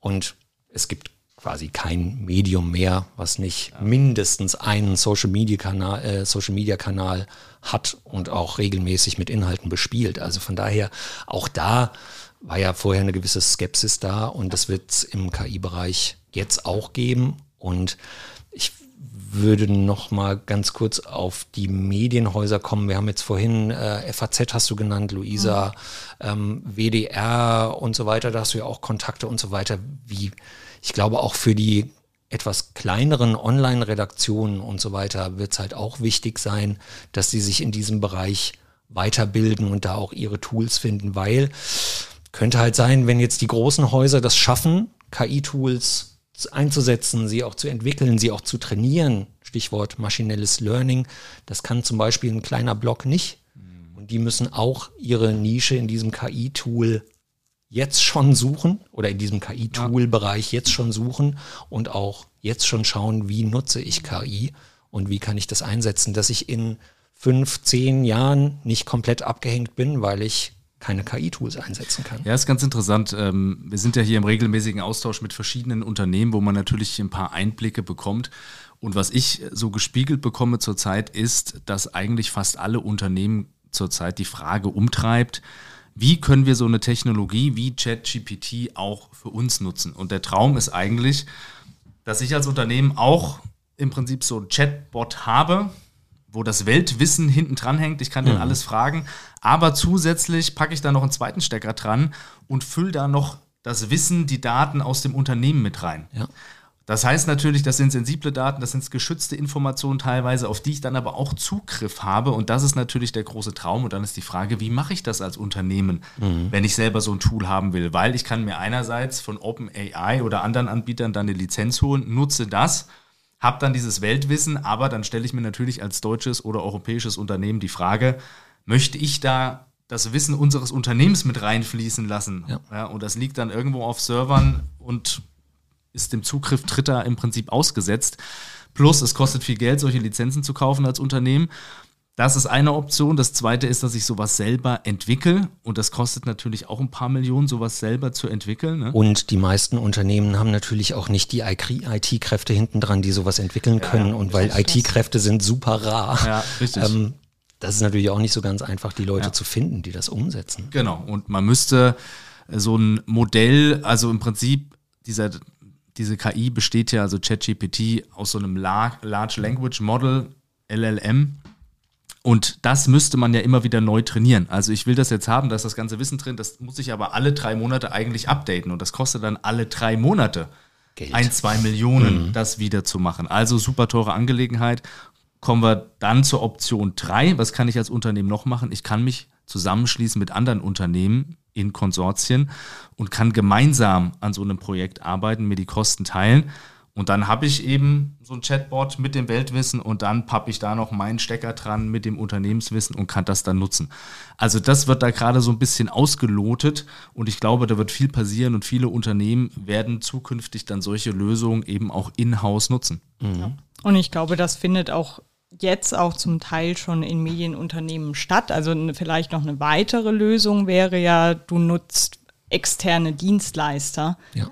Und es gibt quasi kein Medium mehr, was nicht ja. mindestens einen Social Media Kanal, äh, Social Media Kanal hat und auch regelmäßig mit Inhalten bespielt. Also von daher auch da war ja vorher eine gewisse Skepsis da und das wird es im KI-Bereich jetzt auch geben. Und ich würde noch mal ganz kurz auf die Medienhäuser kommen. Wir haben jetzt vorhin äh, FAZ hast du genannt, Luisa, mhm. ähm, WDR und so weiter. Da hast du ja auch Kontakte und so weiter. Wie ich glaube auch für die etwas kleineren Online-Redaktionen und so weiter wird es halt auch wichtig sein, dass sie sich in diesem Bereich weiterbilden und da auch ihre Tools finden, weil könnte halt sein, wenn jetzt die großen Häuser das schaffen, KI-Tools einzusetzen, sie auch zu entwickeln, sie auch zu trainieren, Stichwort maschinelles Learning, das kann zum Beispiel ein kleiner Blog nicht. Und die müssen auch ihre Nische in diesem KI-Tool jetzt schon suchen oder in diesem KI-Tool-Bereich jetzt schon suchen und auch jetzt schon schauen, wie nutze ich KI und wie kann ich das einsetzen, dass ich in fünf, zehn Jahren nicht komplett abgehängt bin, weil ich keine KI-Tools einsetzen kann. Ja, ist ganz interessant. Ähm, wir sind ja hier im regelmäßigen Austausch mit verschiedenen Unternehmen, wo man natürlich ein paar Einblicke bekommt. Und was ich so gespiegelt bekomme zurzeit ist, dass eigentlich fast alle Unternehmen zurzeit die Frage umtreibt, wie können wir so eine Technologie wie ChatGPT auch für uns nutzen? Und der Traum ist eigentlich, dass ich als Unternehmen auch im Prinzip so ein Chatbot habe, wo das Weltwissen hinten dran hängt. Ich kann den mhm. alles fragen. Aber zusätzlich packe ich da noch einen zweiten Stecker dran und fülle da noch das Wissen, die Daten aus dem Unternehmen mit rein. Ja. Das heißt natürlich, das sind sensible Daten, das sind geschützte Informationen teilweise, auf die ich dann aber auch Zugriff habe. Und das ist natürlich der große Traum. Und dann ist die Frage, wie mache ich das als Unternehmen, mhm. wenn ich selber so ein Tool haben will? Weil ich kann mir einerseits von OpenAI oder anderen Anbietern dann eine Lizenz holen, nutze das, habe dann dieses Weltwissen, aber dann stelle ich mir natürlich als deutsches oder europäisches Unternehmen die Frage, möchte ich da das Wissen unseres Unternehmens mit reinfließen lassen? Ja. ja und das liegt dann irgendwo auf Servern und ist dem Zugriff Dritter im Prinzip ausgesetzt. Plus, es kostet viel Geld, solche Lizenzen zu kaufen als Unternehmen. Das ist eine Option. Das zweite ist, dass ich sowas selber entwickle. Und das kostet natürlich auch ein paar Millionen, sowas selber zu entwickeln. Ne? Und die meisten Unternehmen haben natürlich auch nicht die IT-Kräfte hinten dran, die sowas entwickeln können. Ja, und weil IT-Kräfte sind super rar. Ja, richtig. Ähm, das ist natürlich auch nicht so ganz einfach, die Leute ja. zu finden, die das umsetzen. Genau. Und man müsste so ein Modell, also im Prinzip dieser diese KI besteht ja, also ChatGPT, aus so einem Large Language Model, LLM. Und das müsste man ja immer wieder neu trainieren. Also ich will das jetzt haben, da ist das ganze Wissen drin, das muss ich aber alle drei Monate eigentlich updaten. Und das kostet dann alle drei Monate Geld. ein, zwei Millionen, mhm. das wieder zu machen. Also super teure Angelegenheit. Kommen wir dann zur Option drei. Was kann ich als Unternehmen noch machen? Ich kann mich zusammenschließen mit anderen Unternehmen in Konsortien und kann gemeinsam an so einem Projekt arbeiten, mir die Kosten teilen. Und dann habe ich eben so ein Chatbot mit dem Weltwissen und dann pappe ich da noch meinen Stecker dran mit dem Unternehmenswissen und kann das dann nutzen. Also das wird da gerade so ein bisschen ausgelotet und ich glaube, da wird viel passieren und viele Unternehmen werden zukünftig dann solche Lösungen eben auch in-house nutzen. Mhm. Und ich glaube, das findet auch jetzt auch zum Teil schon in Medienunternehmen statt. Also vielleicht noch eine weitere Lösung wäre ja, du nutzt externe Dienstleister. Ja.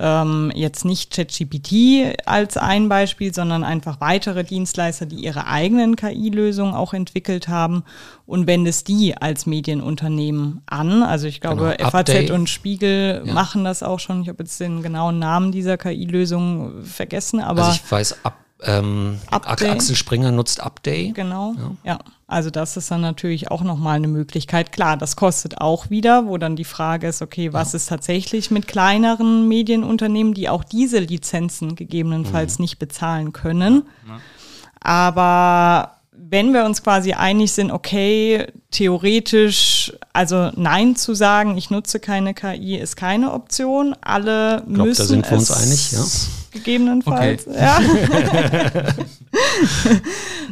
Ähm, jetzt nicht ChatGPT als ein Beispiel, sondern einfach weitere Dienstleister, die ihre eigenen KI-Lösungen auch entwickelt haben und wendest die als Medienunternehmen an. Also ich glaube, genau. FAZ Update. und Spiegel ja. machen das auch schon. Ich habe jetzt den genauen Namen dieser KI-Lösung vergessen, aber. Also ich weiß, Update ähm, Axel Springer nutzt Update. Genau. Ja. ja. also das ist dann natürlich auch nochmal eine Möglichkeit. Klar, das kostet auch wieder, wo dann die Frage ist, okay, was ja. ist tatsächlich mit kleineren Medienunternehmen, die auch diese Lizenzen gegebenenfalls mhm. nicht bezahlen können. Ja. Aber wenn wir uns quasi einig sind, okay, theoretisch, also Nein zu sagen, ich nutze keine KI, ist keine Option. Alle ich glaub, müssen. Da sind wir uns einig, ja gegebenenfalls okay. ja.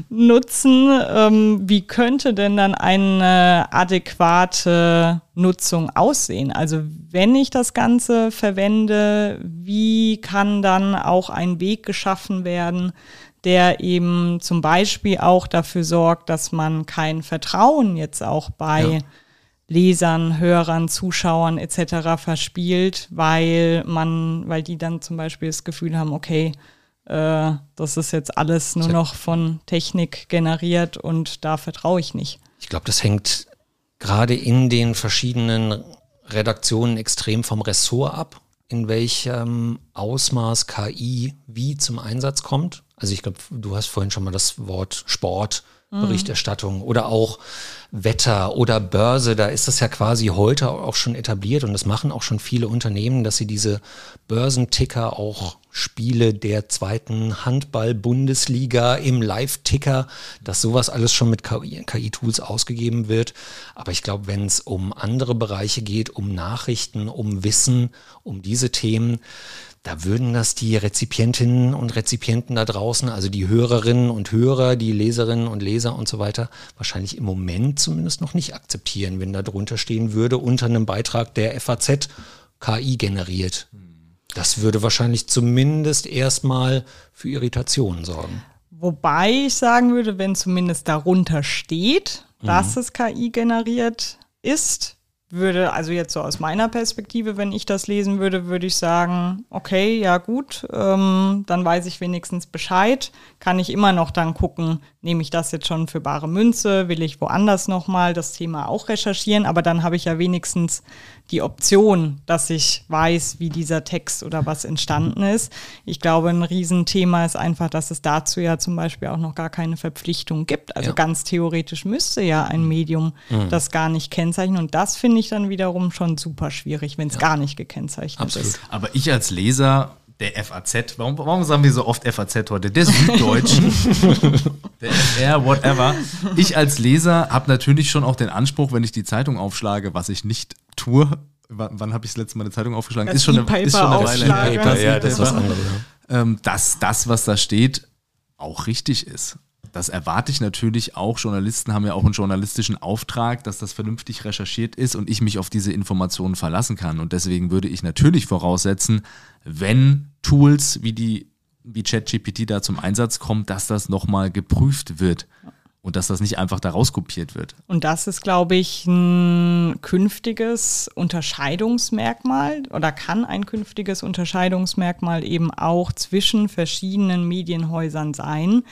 nutzen. Ähm, wie könnte denn dann eine adäquate Nutzung aussehen? Also wenn ich das Ganze verwende, wie kann dann auch ein Weg geschaffen werden, der eben zum Beispiel auch dafür sorgt, dass man kein Vertrauen jetzt auch bei ja Lesern, Hörern, Zuschauern etc. verspielt, weil man, weil die dann zum Beispiel das Gefühl haben, okay, äh, das ist jetzt alles nur noch von Technik generiert und da vertraue ich nicht. Ich glaube, das hängt gerade in den verschiedenen Redaktionen extrem vom Ressort ab, in welchem Ausmaß KI wie zum Einsatz kommt. Also ich glaube, du hast vorhin schon mal das Wort Sport Berichterstattung oder auch Wetter oder Börse, da ist das ja quasi heute auch schon etabliert und das machen auch schon viele Unternehmen, dass sie diese Börsenticker auch Spiele der zweiten Handball-Bundesliga im Live-Ticker, dass sowas alles schon mit KI-Tools ausgegeben wird. Aber ich glaube, wenn es um andere Bereiche geht, um Nachrichten, um Wissen, um diese Themen, da würden das die Rezipientinnen und Rezipienten da draußen, also die Hörerinnen und Hörer, die Leserinnen und Leser und so weiter, wahrscheinlich im Moment zumindest noch nicht akzeptieren, wenn da drunter stehen würde, unter einem Beitrag der FAZ KI generiert. Das würde wahrscheinlich zumindest erstmal für Irritationen sorgen. Wobei ich sagen würde, wenn zumindest darunter steht, dass mhm. es KI generiert ist, würde, also jetzt so aus meiner Perspektive, wenn ich das lesen würde, würde ich sagen, okay, ja gut, ähm, dann weiß ich wenigstens Bescheid. Kann ich immer noch dann gucken, nehme ich das jetzt schon für bare Münze, will ich woanders nochmal das Thema auch recherchieren, aber dann habe ich ja wenigstens die Option, dass ich weiß, wie dieser Text oder was entstanden ist. Ich glaube, ein Riesenthema ist einfach, dass es dazu ja zum Beispiel auch noch gar keine Verpflichtung gibt. Also ja. ganz theoretisch müsste ja ein Medium mhm. das gar nicht kennzeichnen. Und das finde ich dann wiederum schon super schwierig, wenn es ja. gar nicht gekennzeichnet Absolut. ist. Aber ich als Leser der FAZ, warum, warum sagen wir so oft FAZ heute? Der Süddeutschen, der FR, whatever. Ich als Leser habe natürlich schon auch den Anspruch, wenn ich die Zeitung aufschlage, was ich nicht tue. Wann, wann habe ich das letzte Mal eine Zeitung aufgeschlagen? Das ist schon, eine, ist schon eine Weile her. Ja, das ist was anderes. Ähm, dass das, was da steht, auch richtig ist. Das erwarte ich natürlich auch. Journalisten haben ja auch einen journalistischen Auftrag, dass das vernünftig recherchiert ist und ich mich auf diese Informationen verlassen kann. Und deswegen würde ich natürlich voraussetzen, wenn Tools wie die wie ChatGPT da zum Einsatz kommen, dass das nochmal geprüft wird und dass das nicht einfach da rauskopiert wird. Und das ist, glaube ich, ein künftiges Unterscheidungsmerkmal oder kann ein künftiges Unterscheidungsmerkmal eben auch zwischen verschiedenen Medienhäusern sein,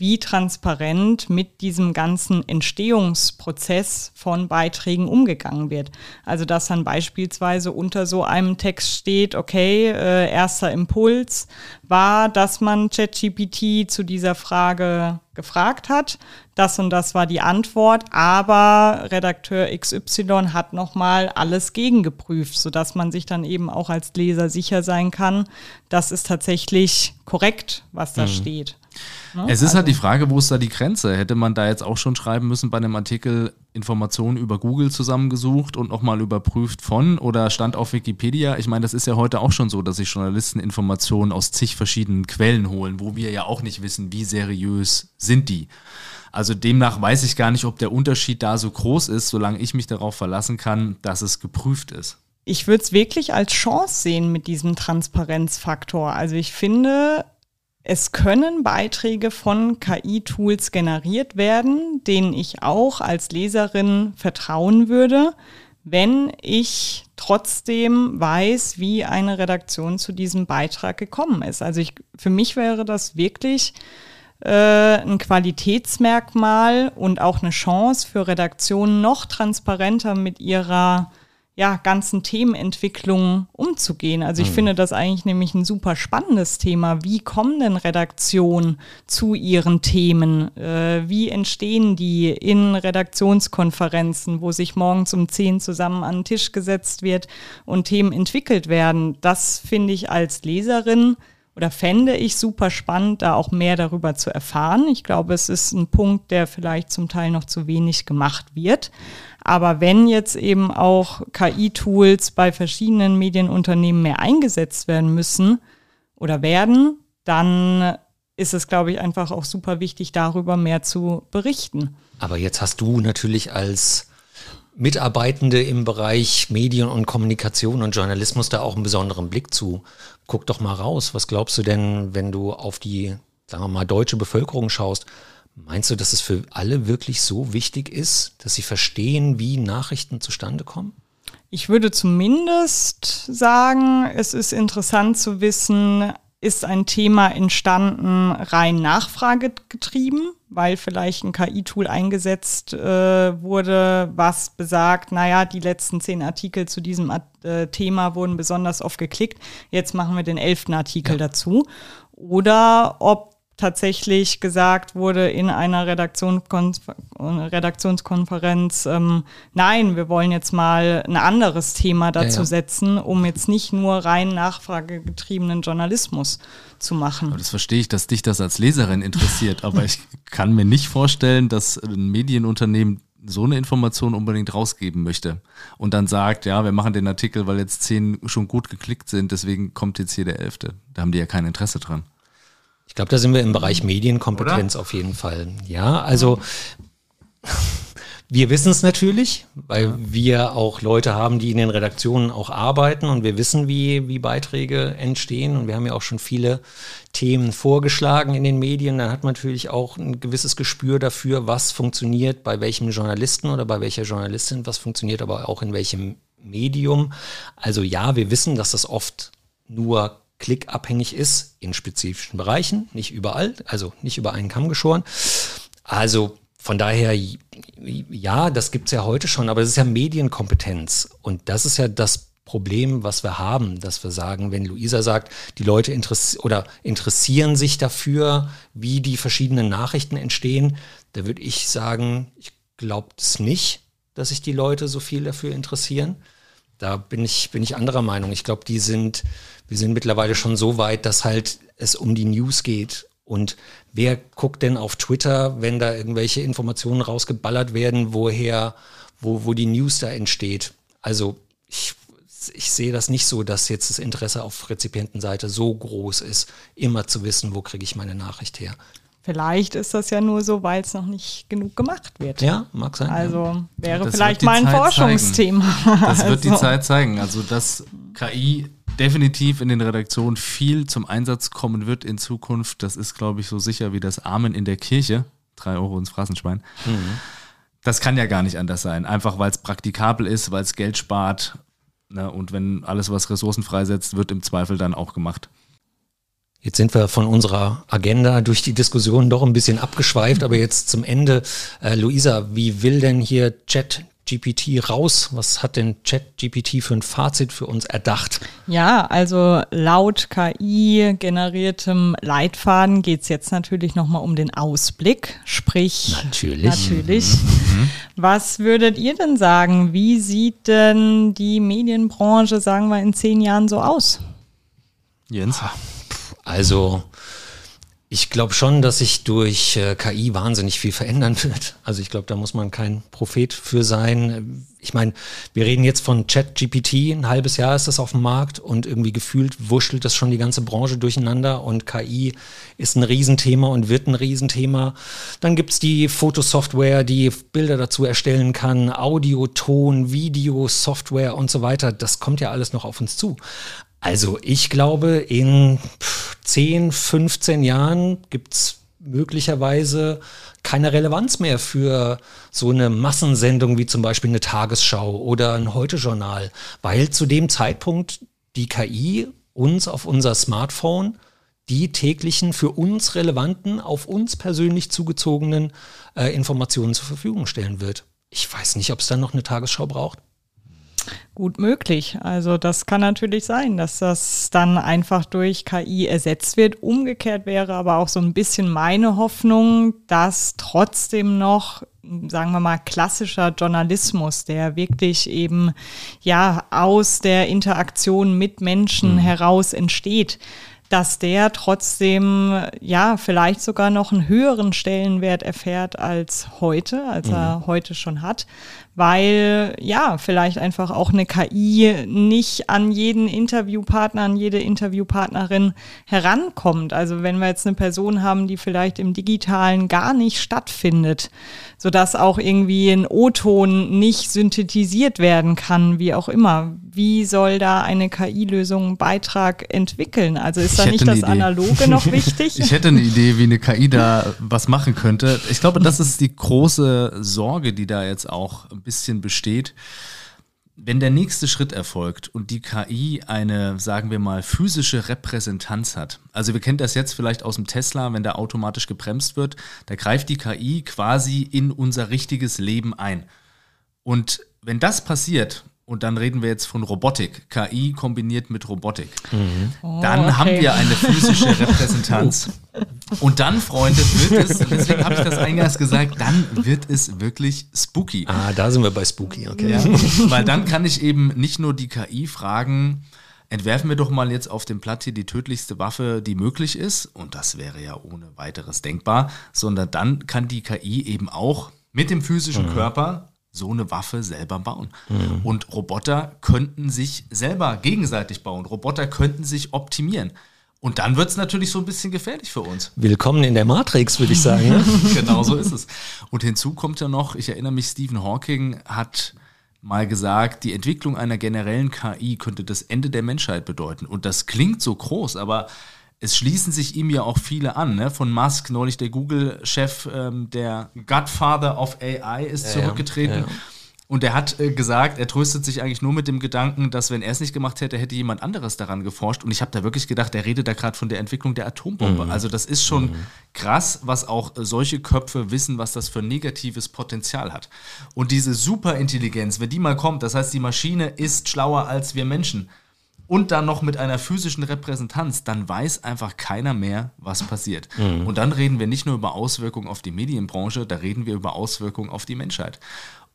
wie transparent mit diesem ganzen Entstehungsprozess von Beiträgen umgegangen wird. Also dass dann beispielsweise unter so einem Text steht, okay, äh, erster Impuls war, dass man ChatGPT zu dieser Frage gefragt hat. Das und das war die Antwort, aber Redakteur XY hat nochmal alles gegengeprüft, sodass man sich dann eben auch als Leser sicher sein kann, das ist tatsächlich korrekt, was da mhm. steht. Ne? Es ist also, halt die Frage, wo ist da die Grenze? Hätte man da jetzt auch schon schreiben müssen bei einem Artikel Informationen über Google zusammengesucht und nochmal überprüft von oder stand auf Wikipedia? Ich meine, das ist ja heute auch schon so, dass sich Journalisten Informationen aus zig verschiedenen Quellen holen, wo wir ja auch nicht wissen, wie seriös sind die. Also demnach weiß ich gar nicht, ob der Unterschied da so groß ist, solange ich mich darauf verlassen kann, dass es geprüft ist ich würde es wirklich als Chance sehen mit diesem Transparenzfaktor. Also ich finde, es können Beiträge von KI-Tools generiert werden, denen ich auch als Leserin vertrauen würde, wenn ich trotzdem weiß, wie eine Redaktion zu diesem Beitrag gekommen ist. Also ich, für mich wäre das wirklich äh, ein Qualitätsmerkmal und auch eine Chance für Redaktionen noch transparenter mit ihrer ja, ganzen Themenentwicklungen umzugehen. Also ich mhm. finde das eigentlich nämlich ein super spannendes Thema. Wie kommen denn Redaktionen zu ihren Themen? Äh, wie entstehen die in Redaktionskonferenzen, wo sich morgens um zehn zusammen an den Tisch gesetzt wird und Themen entwickelt werden? Das finde ich als Leserin oder fände ich super spannend, da auch mehr darüber zu erfahren. Ich glaube, es ist ein Punkt, der vielleicht zum Teil noch zu wenig gemacht wird. Aber wenn jetzt eben auch KI-Tools bei verschiedenen Medienunternehmen mehr eingesetzt werden müssen oder werden, dann ist es, glaube ich, einfach auch super wichtig, darüber mehr zu berichten. Aber jetzt hast du natürlich als Mitarbeitende im Bereich Medien und Kommunikation und Journalismus da auch einen besonderen Blick zu. Guck doch mal raus. Was glaubst du denn, wenn du auf die, sagen wir mal, deutsche Bevölkerung schaust? Meinst du, dass es für alle wirklich so wichtig ist, dass sie verstehen, wie Nachrichten zustande kommen? Ich würde zumindest sagen, es ist interessant zu wissen, ist ein Thema entstanden rein nachfragegetrieben, weil vielleicht ein KI-Tool eingesetzt äh, wurde, was besagt, naja, die letzten zehn Artikel zu diesem äh, Thema wurden besonders oft geklickt, jetzt machen wir den elften Artikel ja. dazu. Oder ob tatsächlich gesagt wurde in einer Redaktionskon Redaktionskonferenz, ähm, nein, wir wollen jetzt mal ein anderes Thema dazu ja, ja. setzen, um jetzt nicht nur rein nachfragegetriebenen Journalismus zu machen. Aber das verstehe ich, dass dich das als Leserin interessiert, aber ich kann mir nicht vorstellen, dass ein Medienunternehmen so eine Information unbedingt rausgeben möchte und dann sagt, ja, wir machen den Artikel, weil jetzt zehn schon gut geklickt sind, deswegen kommt jetzt hier der elfte. Da haben die ja kein Interesse dran. Ich glaube, da sind wir im Bereich Medienkompetenz Oder? auf jeden Fall. Ja, also wir wissen es natürlich, weil wir auch Leute haben, die in den Redaktionen auch arbeiten und wir wissen, wie, wie Beiträge entstehen und wir haben ja auch schon viele Themen vorgeschlagen in den Medien. Dann hat man natürlich auch ein gewisses Gespür dafür, was funktioniert bei welchem Journalisten oder bei welcher Journalistin, was funktioniert aber auch in welchem Medium. Also ja, wir wissen, dass das oft nur klickabhängig ist in spezifischen Bereichen, nicht überall, also nicht über einen Kamm geschoren. Also von daher, ja, das gibt's ja heute schon, aber es ist ja Medienkompetenz. Und das ist ja das Problem, was wir haben, dass wir sagen, wenn Luisa sagt, die Leute interess oder interessieren sich dafür, wie die verschiedenen Nachrichten entstehen, da würde ich sagen, ich glaube es nicht, dass sich die Leute so viel dafür interessieren. Da bin ich, bin ich anderer Meinung. Ich glaube, die sind, wir sind mittlerweile schon so weit, dass halt es um die News geht und wer guckt denn auf Twitter, wenn da irgendwelche Informationen rausgeballert werden, woher, wo, wo die News da entsteht? Also ich, ich sehe das nicht so, dass jetzt das Interesse auf Rezipientenseite so groß ist, immer zu wissen, wo kriege ich meine Nachricht her. Vielleicht ist das ja nur so, weil es noch nicht genug gemacht wird. Ja, mag sein. Also ja. wäre das vielleicht mal ein Zeit Forschungsthema. Zeigen. Das wird also. die Zeit zeigen. Also dass KI definitiv in den Redaktionen viel zum Einsatz kommen wird in Zukunft. Das ist, glaube ich, so sicher wie das Amen in der Kirche. Drei Euro ins Phrasenschwein. Mhm. Das kann ja gar nicht anders sein. Einfach weil es praktikabel ist, weil es Geld spart. Ne? Und wenn alles, was Ressourcen freisetzt, wird im Zweifel dann auch gemacht. Jetzt sind wir von unserer Agenda durch die Diskussion doch ein bisschen abgeschweift, aber jetzt zum Ende. Äh, Luisa, wie will denn hier Chat GPT raus? Was hat denn ChatGPT für ein Fazit für uns erdacht? Ja, also laut KI generiertem Leitfaden geht es jetzt natürlich nochmal um den Ausblick, sprich natürlich. natürlich. Mhm. Was würdet ihr denn sagen? Wie sieht denn die Medienbranche, sagen wir, in zehn Jahren so aus? Jens? Also ich glaube schon, dass sich durch äh, KI wahnsinnig viel verändern wird. Also ich glaube, da muss man kein Prophet für sein. Ich meine, wir reden jetzt von ChatGPT, ein halbes Jahr ist das auf dem Markt und irgendwie gefühlt wurschtelt das schon die ganze Branche durcheinander und KI ist ein Riesenthema und wird ein Riesenthema. Dann gibt's die Fotosoftware, die Bilder dazu erstellen kann, Audio, Ton, Video, Software und so weiter. Das kommt ja alles noch auf uns zu. Also ich glaube, in 10, 15 Jahren gibt's möglicherweise keine Relevanz mehr für so eine Massensendung wie zum Beispiel eine Tagesschau oder ein Heute-Journal, weil zu dem Zeitpunkt die KI uns auf unser Smartphone die täglichen für uns relevanten, auf uns persönlich zugezogenen äh, Informationen zur Verfügung stellen wird. Ich weiß nicht, ob es dann noch eine Tagesschau braucht. Gut möglich. Also das kann natürlich sein, dass das dann einfach durch KI ersetzt wird. Umgekehrt wäre aber auch so ein bisschen meine Hoffnung, dass trotzdem noch sagen wir mal, klassischer Journalismus, der wirklich eben ja aus der Interaktion mit Menschen mhm. heraus entsteht, dass der trotzdem ja vielleicht sogar noch einen höheren Stellenwert erfährt als heute, als mhm. er heute schon hat weil ja, vielleicht einfach auch eine KI nicht an jeden Interviewpartner, an jede Interviewpartnerin herankommt. Also wenn wir jetzt eine Person haben, die vielleicht im digitalen gar nicht stattfindet, sodass auch irgendwie ein O-Ton nicht synthetisiert werden kann, wie auch immer. Wie soll da eine KI-Lösung einen Beitrag entwickeln? Also ist da nicht das Idee. Analoge noch wichtig? Ich hätte eine Idee, wie eine KI da was machen könnte. Ich glaube, das ist die große Sorge, die da jetzt auch ein bisschen besteht. Wenn der nächste Schritt erfolgt und die KI eine, sagen wir mal, physische Repräsentanz hat, also wir kennen das jetzt vielleicht aus dem Tesla, wenn der automatisch gebremst wird, da greift die KI quasi in unser richtiges Leben ein. Und wenn das passiert und dann reden wir jetzt von Robotik, KI kombiniert mit Robotik, Oh, dann okay. haben wir eine physische Repräsentanz. Und dann, Freunde, wird es, deswegen habe ich das eingangs gesagt, dann wird es wirklich spooky. Ah, da sind wir bei Spooky, okay. Ja, weil dann kann ich eben nicht nur die KI fragen, entwerfen wir doch mal jetzt auf dem Blatt hier die tödlichste Waffe, die möglich ist, und das wäre ja ohne weiteres denkbar, sondern dann kann die KI eben auch mit dem physischen Körper so eine Waffe selber bauen. Und Roboter könnten sich selber gegenseitig bauen. Roboter könnten sich optimieren. Und dann wird es natürlich so ein bisschen gefährlich für uns. Willkommen in der Matrix, würde ich sagen. Ne? genau so ist es. Und hinzu kommt ja noch, ich erinnere mich, Stephen Hawking hat mal gesagt, die Entwicklung einer generellen KI könnte das Ende der Menschheit bedeuten. Und das klingt so groß, aber es schließen sich ihm ja auch viele an. Ne? Von Musk, neulich der Google-Chef, ähm, der Godfather of AI ist Ja, zurückgetreten. ja. Und er hat äh, gesagt, er tröstet sich eigentlich nur mit dem Gedanken, dass wenn er es nicht gemacht hätte, hätte jemand anderes daran geforscht. Und ich habe da wirklich gedacht, er redet da gerade von der Entwicklung der Atombombe. Also das ist schon krass, was auch äh, solche Köpfe wissen, was das für ein negatives Potenzial hat. Und diese Superintelligenz, wenn die mal kommt, das heißt, die Maschine ist schlauer als wir Menschen und dann noch mit einer physischen Repräsentanz, dann weiß einfach keiner mehr, was passiert. Und dann reden wir nicht nur über Auswirkungen auf die Medienbranche, da reden wir über Auswirkungen auf die Menschheit.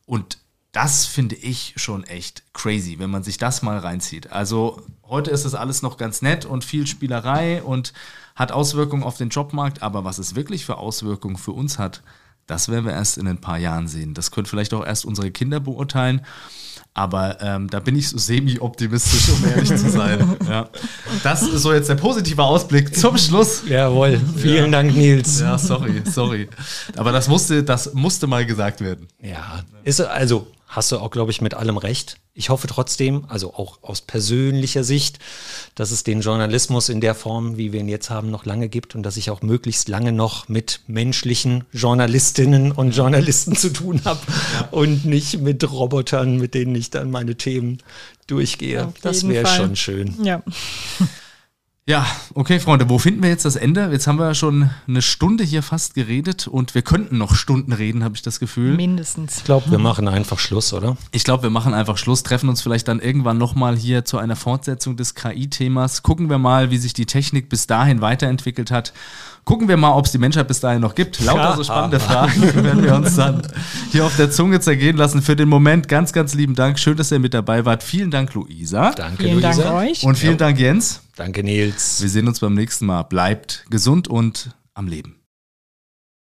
Und das finde ich schon echt crazy, wenn man sich das mal reinzieht. Also heute ist das alles noch ganz nett und viel Spielerei und hat Auswirkungen auf den Jobmarkt, aber was es wirklich für Auswirkungen für uns hat, das werden wir erst in ein paar Jahren sehen. Das können vielleicht auch erst unsere Kinder beurteilen. Aber ähm, da bin ich so semi-optimistisch, um ehrlich zu sein. Ja. Das ist so jetzt der positive Ausblick zum Schluss. Jawohl. Vielen Dank, Nils. Ja, sorry, sorry. Aber das musste, das musste mal gesagt werden. Ja, ist also hast du auch, glaube ich, mit allem recht. Ich hoffe trotzdem, also auch aus persönlicher Sicht, dass es den Journalismus in der Form, wie wir ihn jetzt haben, noch lange gibt und dass ich auch möglichst lange noch mit menschlichen Journalistinnen und Journalisten zu tun habe und nicht mit Robotern, mit denen ich dann meine Themen durchgehe. Das wäre schon schön. Ja. Ja, okay, Freunde, wo finden wir jetzt das Ende? Jetzt haben wir schon eine Stunde hier fast geredet und wir könnten noch Stunden reden, habe ich das Gefühl. Mindestens. Ich glaube, wir machen einfach Schluss, oder? Ich glaube, wir machen einfach Schluss, treffen uns vielleicht dann irgendwann nochmal hier zu einer Fortsetzung des KI-Themas. Gucken wir mal, wie sich die Technik bis dahin weiterentwickelt hat. Gucken wir mal, ob es die Menschheit bis dahin noch gibt. Lauter so spannende Fragen werden wir uns dann hier auf der Zunge zergehen lassen. Für den Moment ganz, ganz lieben Dank. Schön, dass ihr mit dabei wart. Vielen Dank, Luisa. Danke, Vielen Dank Luisa. euch. Und vielen Dank, Jens. Danke, Nils. Wir sehen uns beim nächsten Mal. Bleibt gesund und am Leben.